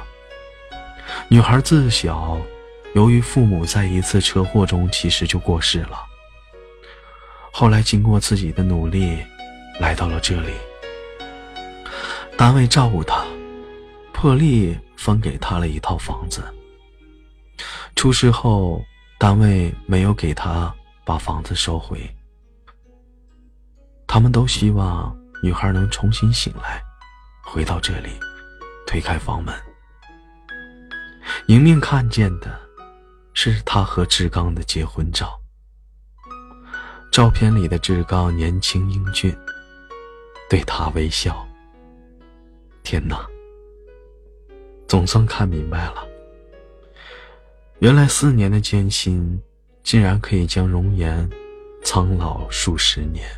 女孩自小，由于父母在一次车祸中其实就过世了。后来经过自己的努力，来到了这里。单位照顾她，破例。分给他了一套房子。出事后，单位没有给他把房子收回。他们都希望女孩能重新醒来，回到这里，推开房门。迎面看见的，是他和志刚的结婚照。照片里的志刚年轻英俊，对他微笑。天哪！总算看明白了，原来四年的艰辛，竟然可以将容颜苍老数十年。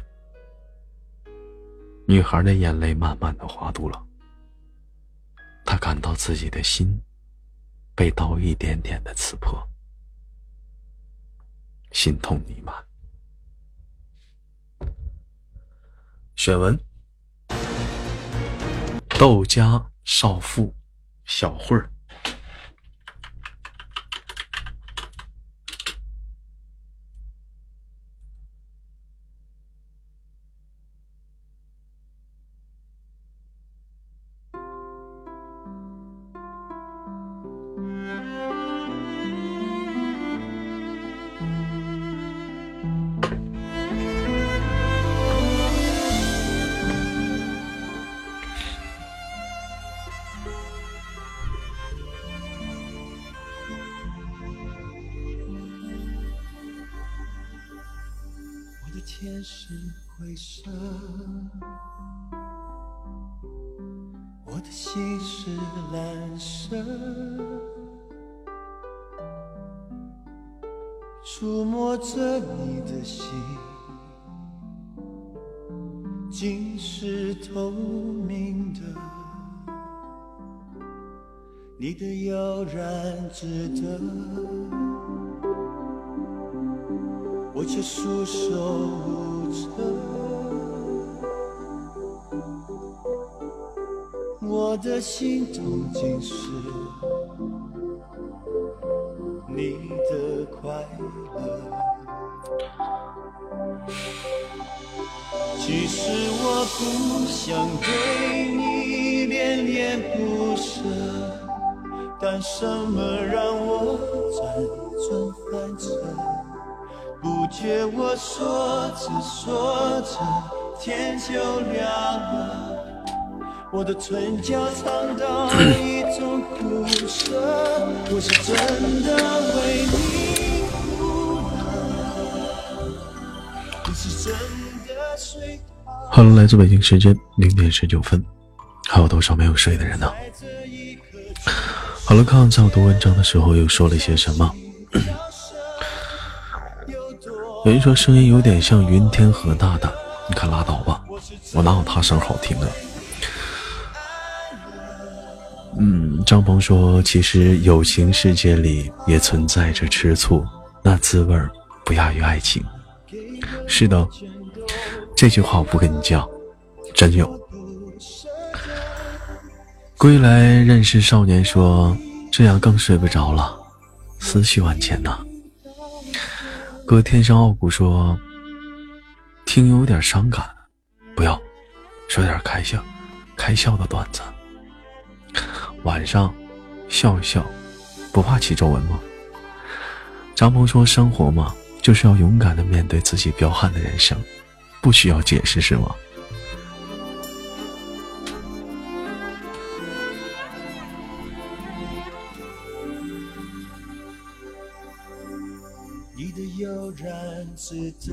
女孩的眼泪慢慢的滑落了，她感到自己的心被刀一点点的刺破，心痛弥漫。选文：窦家少妇。小慧儿。的唇角尝到一种苦涩，我是真的为你，好了，来自北京时间零点十九分，还有多少没有睡的人呢？好了，看看在我读文章的时候又说了些什么。有人说声音有点像云天河大大，你可拉倒吧，我哪有他声好听啊？嗯，张鹏说：“其实友情世界里也存在着吃醋，那滋味不亚于爱情。”是的，这句话我不跟你犟，真有。归来认识少年说：“这样更睡不着了，思绪万千呐。”哥天生傲骨说：“听有点伤感，不要说点开笑，开笑的段子。”晚上，笑一笑，不怕起皱纹吗？张鹏说：“生活嘛，就是要勇敢的面对自己彪悍的人生，不需要解释，是吗？”你的悠然自得，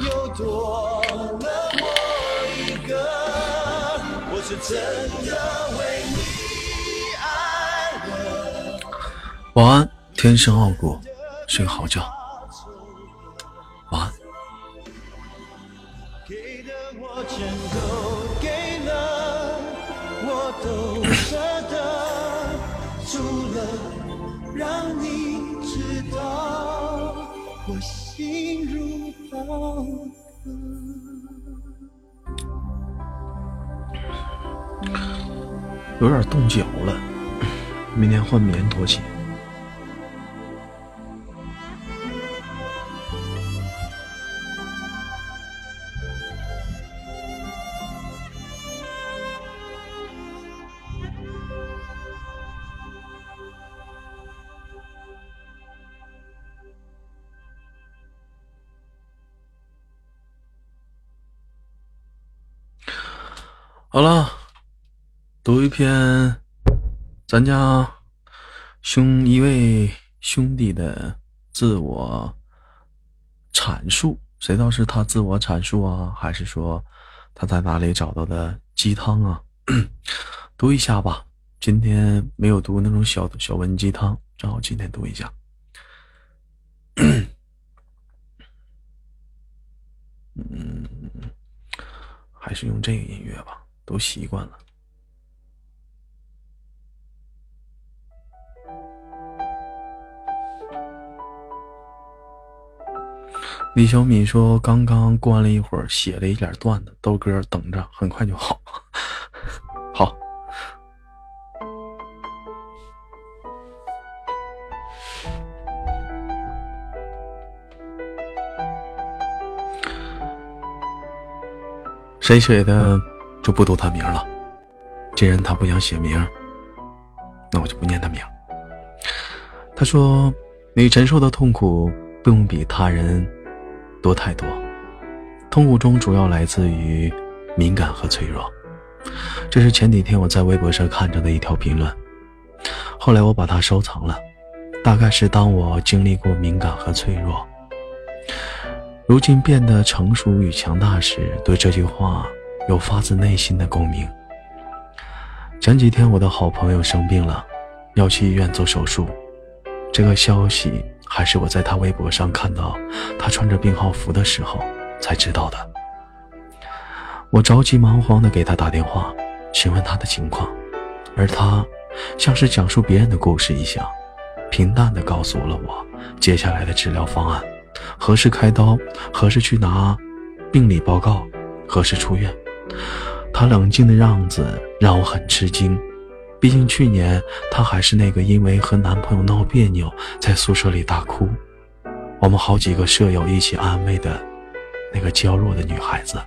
又多了我一个，我是真的为你。晚安，天生傲骨，睡个好觉。有点冻脚了，明天换棉拖鞋。好了，读一篇咱家兄一位兄弟的自我阐述，谁道是他自我阐述啊，还是说他在哪里找到的鸡汤啊？读一下吧。今天没有读那种小小文鸡汤，正好今天读一下。嗯。还是用这个音乐吧，都习惯了。李小敏说：“刚刚关了一会儿，写了一点段子，豆哥等着，很快就好。好。”谁写的就不读他名了。既然他不想写名，那我就不念他名。他说：“你承受的痛苦不用比他人。”多太多，痛苦中主要来自于敏感和脆弱。这是前几天我在微博上看着的一条评论，后来我把它收藏了。大概是当我经历过敏感和脆弱，如今变得成熟与强大时，对这句话有发自内心的共鸣。前几天我的好朋友生病了，要去医院做手术，这个消息。还是我在他微博上看到他穿着病号服的时候才知道的。我着急忙慌地给他打电话，询问他的情况，而他像是讲述别人的故事一样，平淡地告诉了我接下来的治疗方案：何时开刀，何时去拿病理报告，何时出院。他冷静的样子让我很吃惊。毕竟去年她还是那个因为和男朋友闹别扭在宿舍里大哭，我们好几个舍友一起安慰的那个娇弱的女孩子。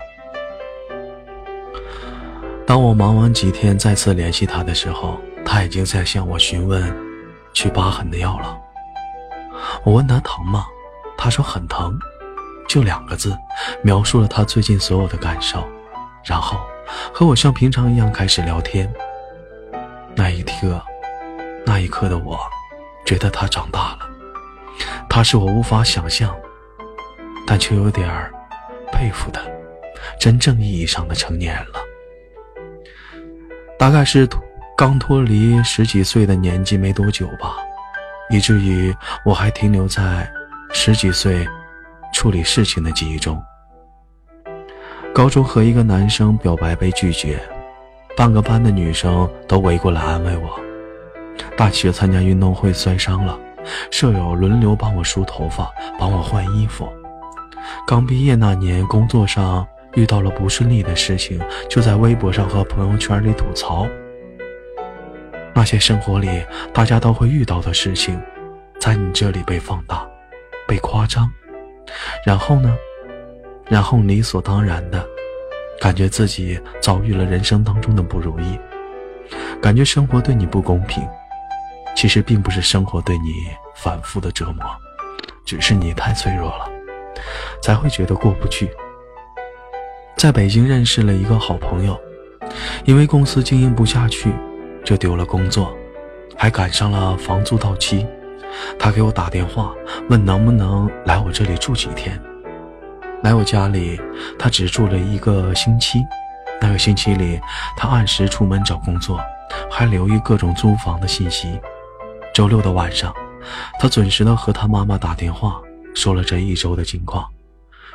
当我忙完几天再次联系她的时候，她已经在向我询问去疤痕的药了。我问她疼吗？她说很疼，就两个字，描述了她最近所有的感受，然后和我像平常一样开始聊天。那一刻，那一刻的我，觉得他长大了。他是我无法想象，但却有点儿佩服的真正意义上的成年人了。大概是刚脱离十几岁的年纪没多久吧，以至于我还停留在十几岁处理事情的记忆中。高中和一个男生表白被拒绝。半个班的女生都围过来安慰我。大学参加运动会摔伤了，舍友轮流帮我梳头发，帮我换衣服。刚毕业那年，工作上遇到了不顺利的事情，就在微博上和朋友圈里吐槽。那些生活里大家都会遇到的事情，在你这里被放大、被夸张，然后呢？然后理所当然的。感觉自己遭遇了人生当中的不如意，感觉生活对你不公平。其实并不是生活对你反复的折磨，只是你太脆弱了，才会觉得过不去。在北京认识了一个好朋友，因为公司经营不下去，就丢了工作，还赶上了房租到期。他给我打电话，问能不能来我这里住几天。来我家里，他只住了一个星期。那个星期里，他按时出门找工作，还留意各种租房的信息。周六的晚上，他准时的和他妈妈打电话，说了这一周的情况，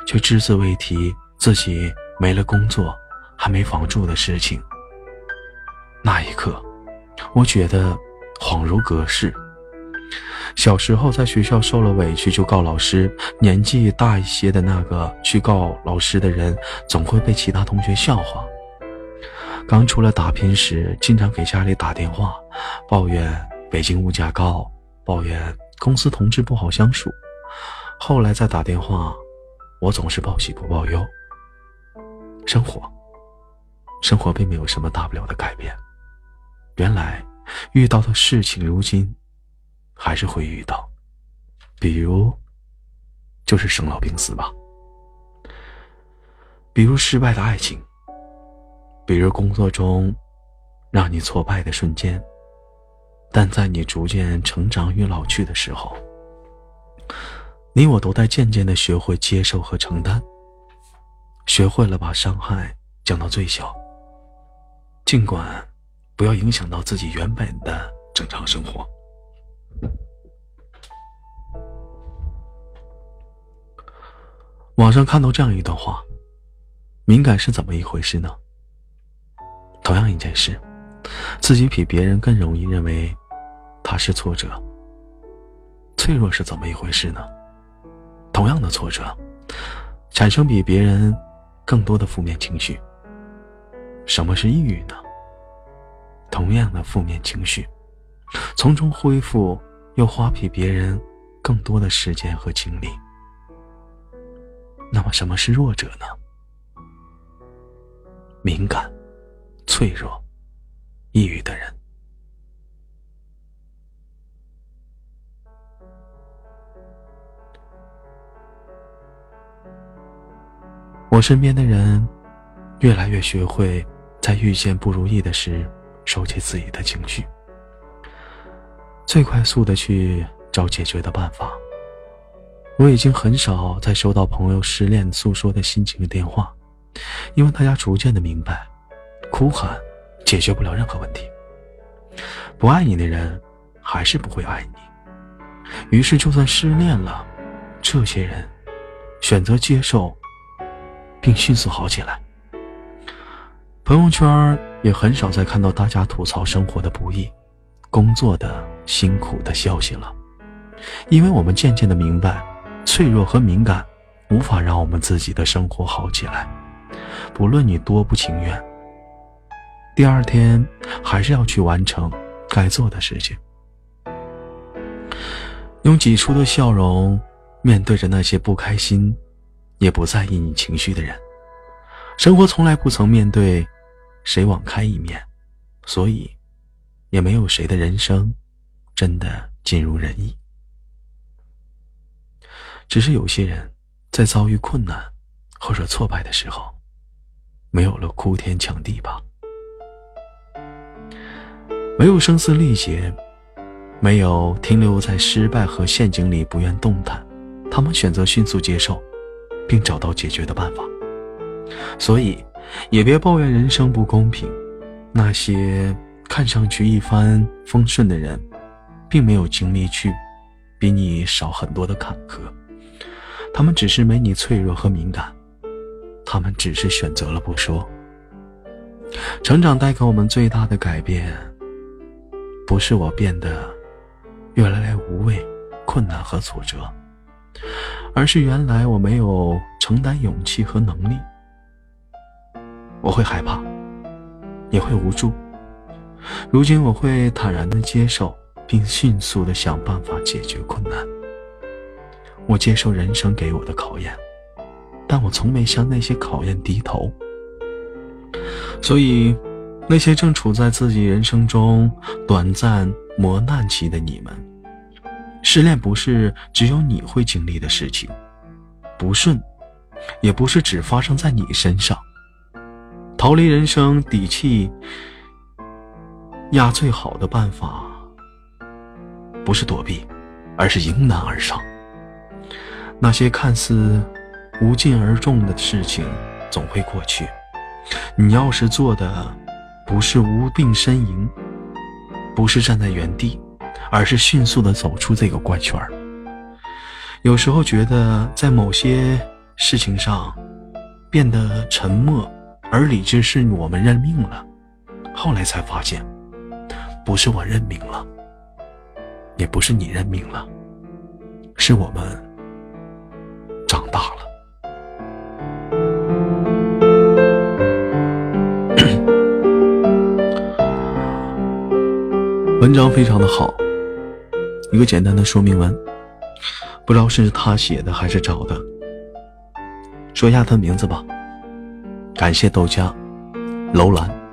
却只字未提自己没了工作，还没房住的事情。那一刻，我觉得恍如隔世。小时候在学校受了委屈就告老师，年纪大一些的那个去告老师的人，总会被其他同学笑话。刚出来打拼时，经常给家里打电话，抱怨北京物价高，抱怨公司同事不好相处。后来再打电话，我总是报喜不报忧。生活，生活并没有什么大不了的改变。原来遇到的事情，如今。还是会遇到，比如，就是生老病死吧。比如失败的爱情，比如工作中让你挫败的瞬间，但在你逐渐成长与老去的时候，你我都在渐渐的学会接受和承担，学会了把伤害降到最小，尽管不要影响到自己原本的正常生活。网上看到这样一段话：敏感是怎么一回事呢？同样一件事，自己比别人更容易认为它是挫折。脆弱是怎么一回事呢？同样的挫折，产生比别人更多的负面情绪。什么是抑郁呢？同样的负面情绪，从中恢复又花比别人更多的时间和精力。那么什么是弱者呢？敏感、脆弱、抑郁的人。我身边的人，越来越学会在遇见不如意的时，收起自己的情绪，最快速的去找解决的办法。我已经很少再收到朋友失恋诉说的心情的电话，因为大家逐渐的明白，哭喊解决不了任何问题。不爱你的人，还是不会爱你。于是，就算失恋了，这些人选择接受。并迅速好起来。朋友圈也很少再看到大家吐槽生活的不易、工作的辛苦的消息了，因为我们渐渐的明白，脆弱和敏感无法让我们自己的生活好起来。不论你多不情愿，第二天还是要去完成该做的事情，用挤出的笑容面对着那些不开心。也不在意你情绪的人，生活从来不曾面对谁网开一面，所以也没有谁的人生真的尽如人意。只是有些人在遭遇困难或者挫败的时候，没有了哭天抢地吧，没有声嘶力竭，没有停留在失败和陷阱里不愿动弹，他们选择迅速接受。并找到解决的办法，所以也别抱怨人生不公平。那些看上去一帆风顺的人，并没有经历去比你少很多的坎坷，他们只是没你脆弱和敏感，他们只是选择了不说。成长带给我们最大的改变，不是我变得越来越无畏困难和挫折。而是原来我没有承担勇气和能力，我会害怕，也会无助。如今我会坦然的接受，并迅速的想办法解决困难。我接受人生给我的考验，但我从没向那些考验低头。所以，那些正处在自己人生中短暂磨难期的你们。失恋不是只有你会经历的事情，不顺，也不是只发生在你身上。逃离人生底气压最好的办法，不是躲避，而是迎难而上。那些看似无尽而重的事情，总会过去。你要是做的，不是无病呻吟，不是站在原地。而是迅速的走出这个怪圈儿有时候觉得在某些事情上变得沉默，而理智是我们认命了。后来才发现，不是我认命了，也不是你认命了，是我们长大了。文章非常的好。一个简单的说明文，不知道是他写的还是找的。说一下他名字吧。感谢豆家，楼兰。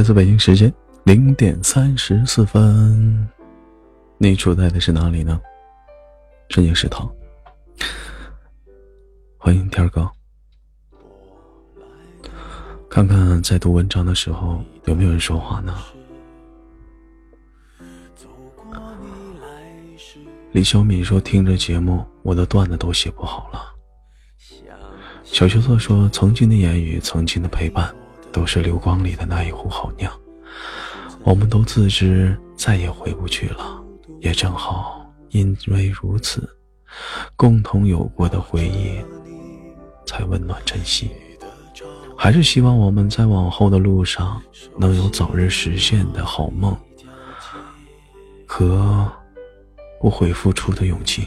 来自北京时间零点三十四分，你处在的是哪里呢？深夜食堂，欢迎天哥。看看在读文章的时候有没有人说话呢？李小敏说：“听着节目，我的段子都写不好了。”小秋色说：“曾经的言语，曾经的陪伴。”都是流光里的那一壶好酿，我们都自知再也回不去了，也正好因为如此，共同有过的回忆才温暖珍惜。还是希望我们在往后的路上能有早日实现的好梦和不悔付出的勇气。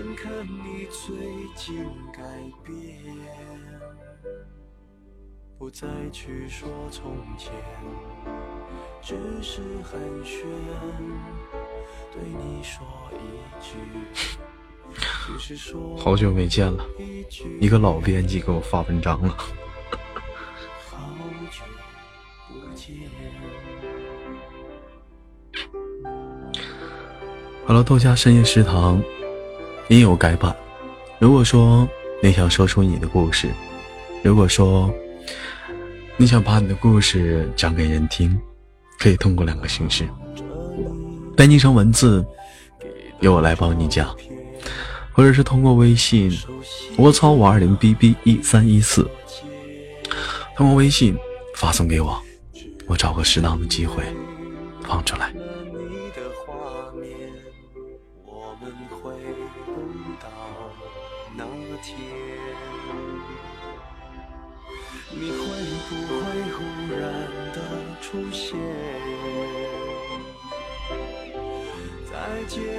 看看你最近改变，不再去说从前。只是寒暄，对你说一句，好久没见了，一个老编辑给我发文章了。好久不见。好了，豆家深夜食堂你有改版。如果说你想说出你的故事，如果说你想把你的故事讲给人听。可以通过两个形式，带昵成文字，由我来帮你讲，或者是通过微信，我操五二零 b b 一三一四，通过微信发送给我，我找个适当的机会放出来。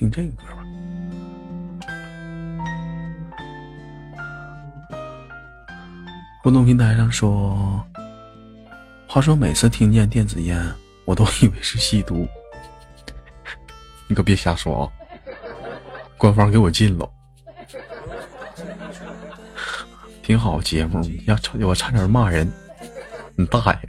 听这个歌吧。互动平台上说，话说每次听见电子烟，我都以为是吸毒。你可别瞎说啊！官方给我禁了。挺好节目，要我差点骂人，你大爷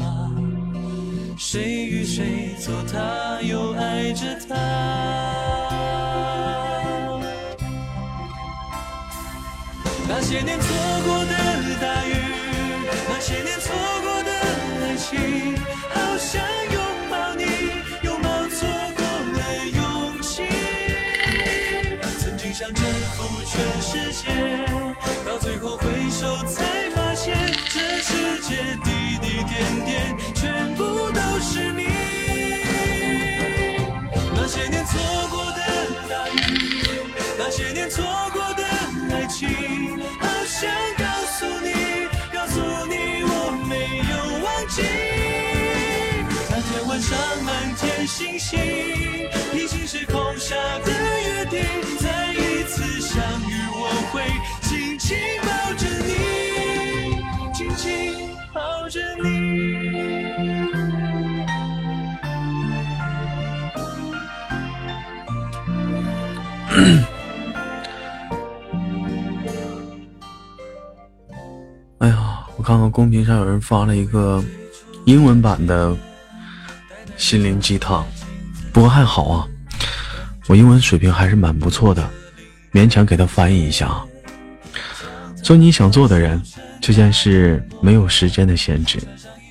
谁与谁做他，又爱着他？那些年错过的大雨，那些年错过的爱情，好想拥抱你，拥抱错过的勇气。曾经。想征服全世界，到最后回首才发现，这世界滴滴点点全部都是你。那些年错过的大雨，那些年错过的爱情，好想告诉你，告诉你我没有忘记。那天晚上满天星星，平行时空下的约定。再一次相遇，我会紧紧抱着你，抱着你。哎呀，我看看公屏上有人发了一个英文版的心灵鸡汤，不过还好啊，我英文水平还是蛮不错的。勉强给他翻译一下，做你想做的人，这件事没有时间的限制，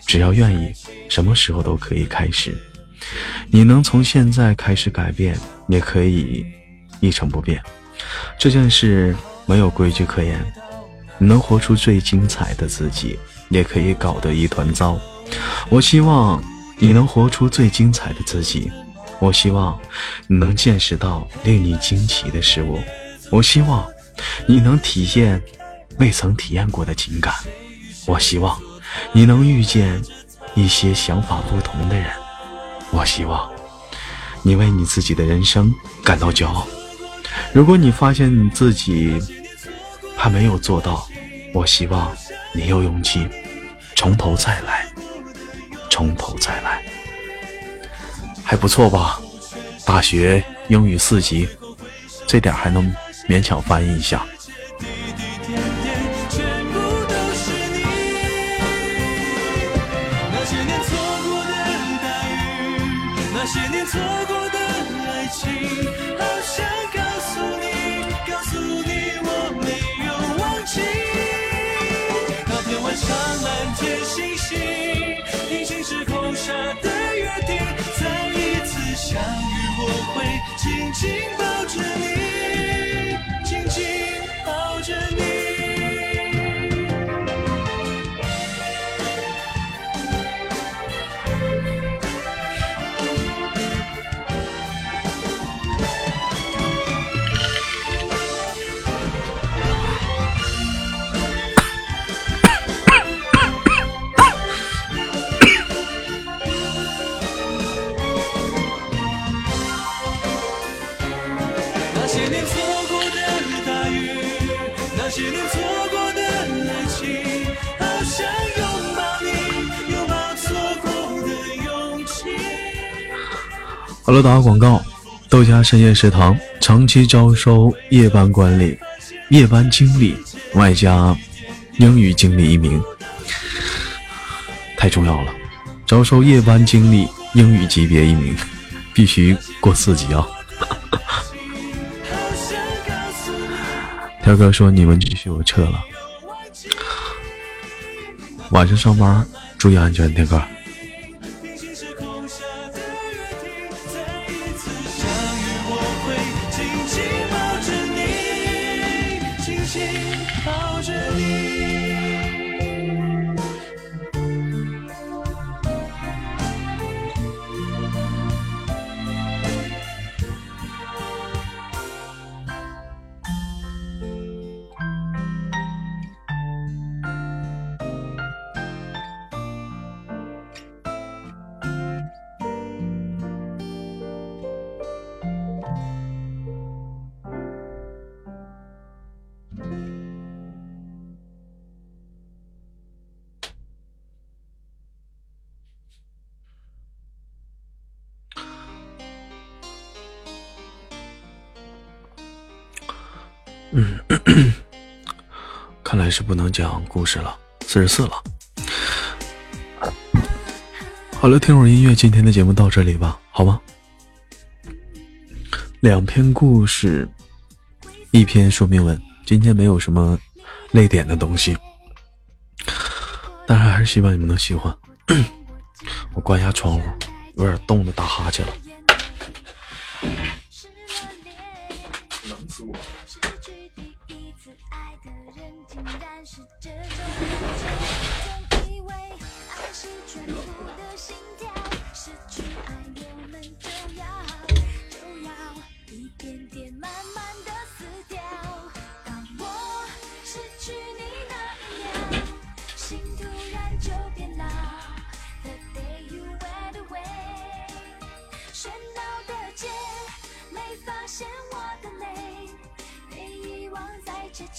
只要愿意，什么时候都可以开始。你能从现在开始改变，也可以一成不变。这件事没有规矩可言，你能活出最精彩的自己，也可以搞得一团糟。我希望你能活出最精彩的自己，我希望你能见识到令你惊奇的事物。我希望你能体验未曾体验过的情感，我希望你能遇见一些想法不同的人，我希望你为你自己的人生感到骄傲。如果你发现你自己还没有做到，我希望你有勇气从头再来，从头再来，还不错吧？大学英语四级，这点还能。勉强翻译一下。错过的爱情好想告诉你告诉你我没有忘记。那天晚上满天星星平行时空下的约定再一次相遇我会紧紧好了打个广告，豆家深夜食堂长期招收夜班管理、夜班经理，外加英语经理一名，太重要了。招收夜班经理，英语级别一名，必须过四级啊！天哥说你们继续，我撤了。晚上上班注意安全，天哥。不能讲故事了，四十四了。好了，听会儿音乐，今天的节目到这里吧，好吗？两篇故事，一篇说明文，今天没有什么泪点的东西，但是还是希望你们能喜欢。我关一下窗户，有点冻的打哈欠了。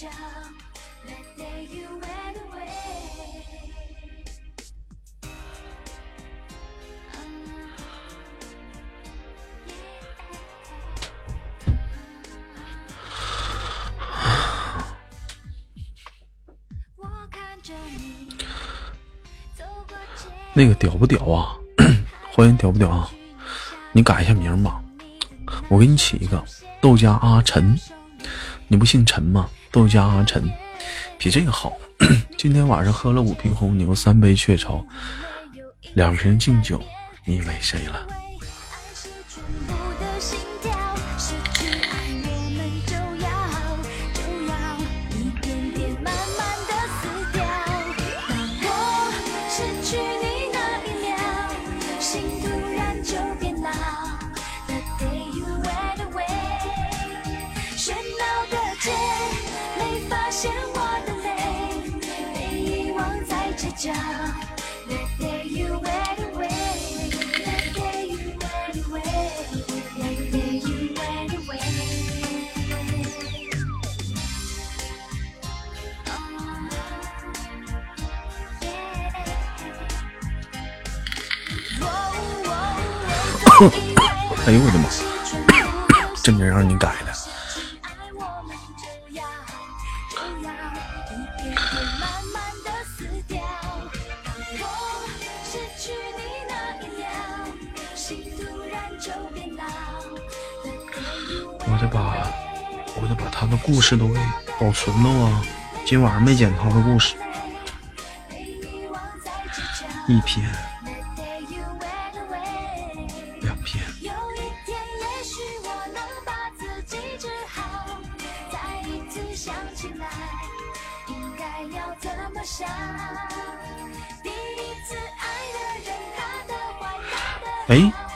叫 that day you went away。我看着你。那个屌不屌啊？欢迎屌不屌啊，你改一下名吧，我给你起一个豆家阿陈。你不姓陈吗？豆家阿晨，比这个好。今天晚上喝了五瓶红牛，三杯雀巢，两瓶敬酒，你以为谁了？哎呦我的妈！这名让你改的。我得把，我得把他的故事都给保存了啊！今晚上没剪他的故事，一篇。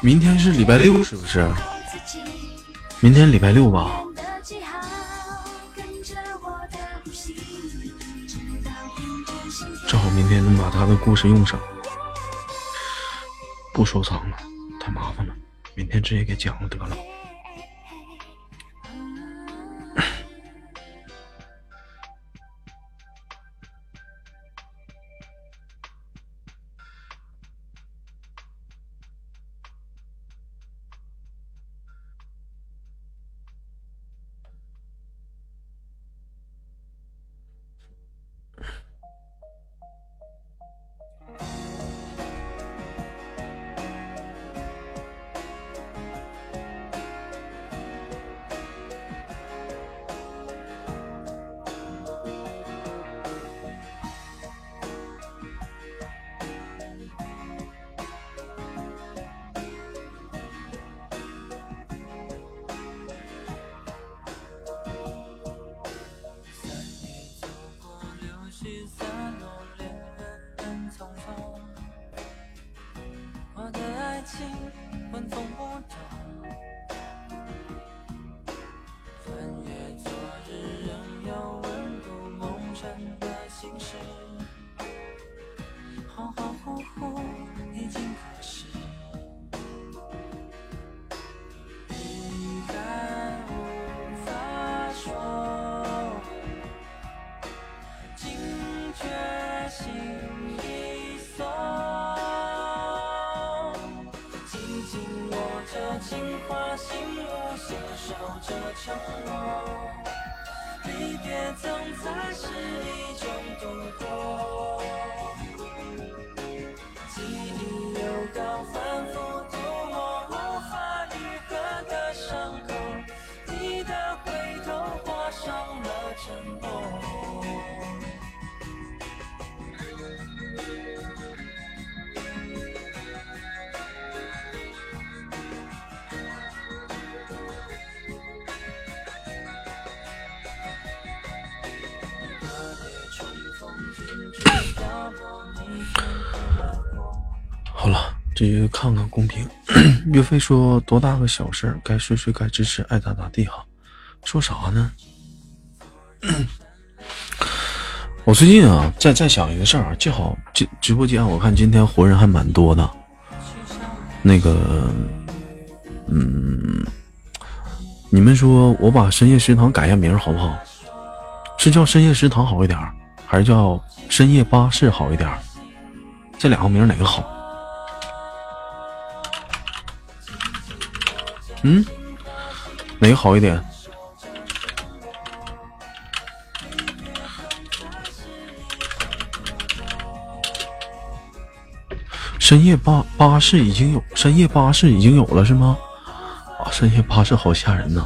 明天是礼拜六是不是？明天礼拜六吧。正好明天能把他的故事用上，不收藏了，太麻烦了。明天直接给讲了得了。非说：“多大个小事儿，该睡睡，该支持，爱咋咋地哈。”说啥呢？我最近啊，在在想一个事儿啊，正好直直播间，我看今天活人还蛮多的。那个，嗯，你们说我把深夜食堂改下名好不好？是叫深夜食堂好一点，还是叫深夜巴士好一点？这两个名哪个好？嗯，哪个好一点？深夜巴巴士已经有，深夜巴士已经有了是吗？啊，深夜巴士好吓人呐！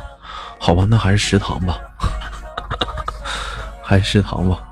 好吧，那还是食堂吧，还是食堂吧。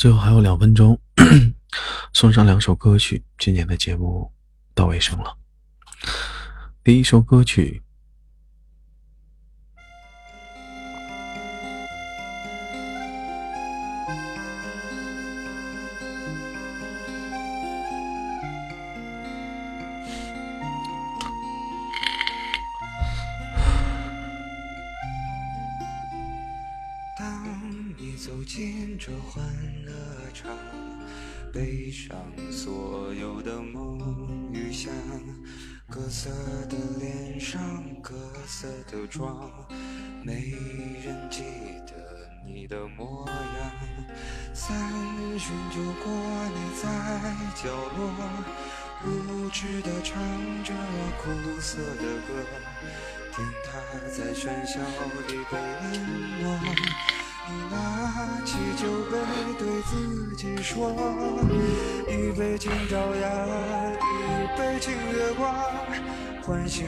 最后还有两分钟，送上两首歌曲，今年的节目到尾声了。第一首歌曲。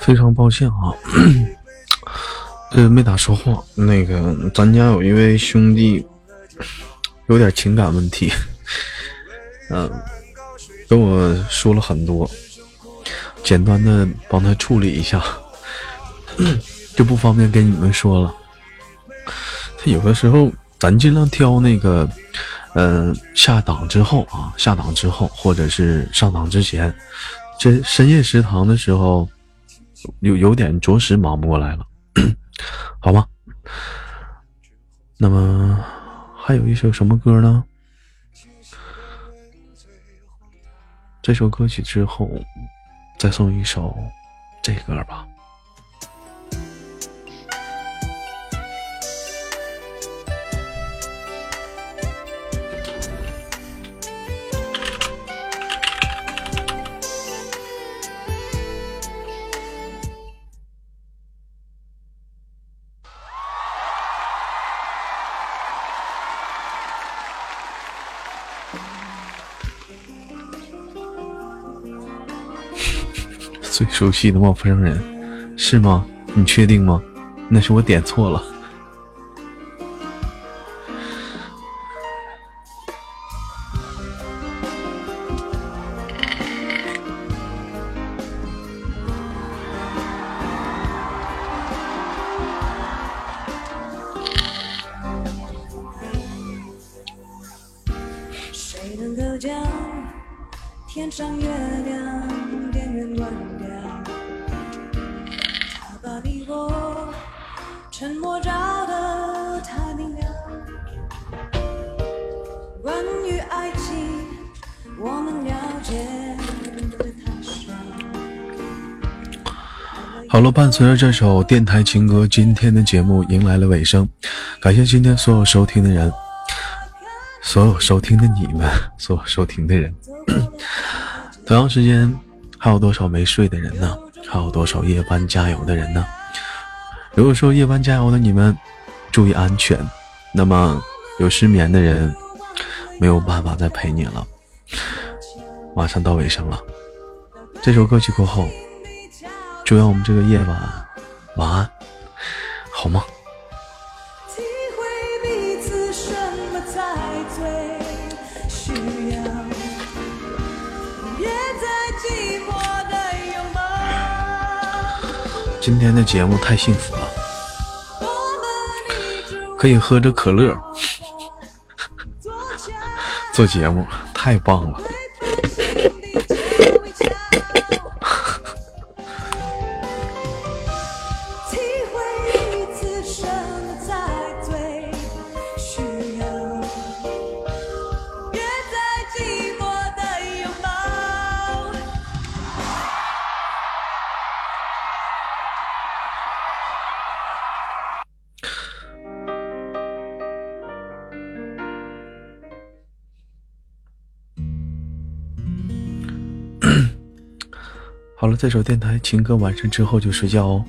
非常抱歉啊，呃，没咋说话。那个，咱家有一位兄弟有点情感问题，嗯，跟我说了很多，简单的帮他处理一下，就不方便跟你们说了。他有的时候，咱尽量挑那个，嗯，下档之后啊，下档之后，或者是上档之前，深深夜食堂的时候。有有点着实忙不过来了，好吗？那么还有一首什么歌呢？这首歌曲之后，再送一首这歌吧。熟悉的陌生人，是吗？你确定吗？那是我点错了。随着这首电台情歌，今天的节目迎来了尾声。感谢今天所有收听的人，所有收听的你们，所有收听的人。同样时间，还有多少没睡的人呢？还有多少夜班加油的人呢？如果说夜班加油的你们注意安全，那么有失眠的人没有办法再陪你了。马上到尾声了，这首歌曲过后。祝愿我们这个夜晚晚安，好吗？今天的节目太幸福了，可以喝着可乐。做节目，太棒了。这首电台情歌晚上之后就睡觉哦。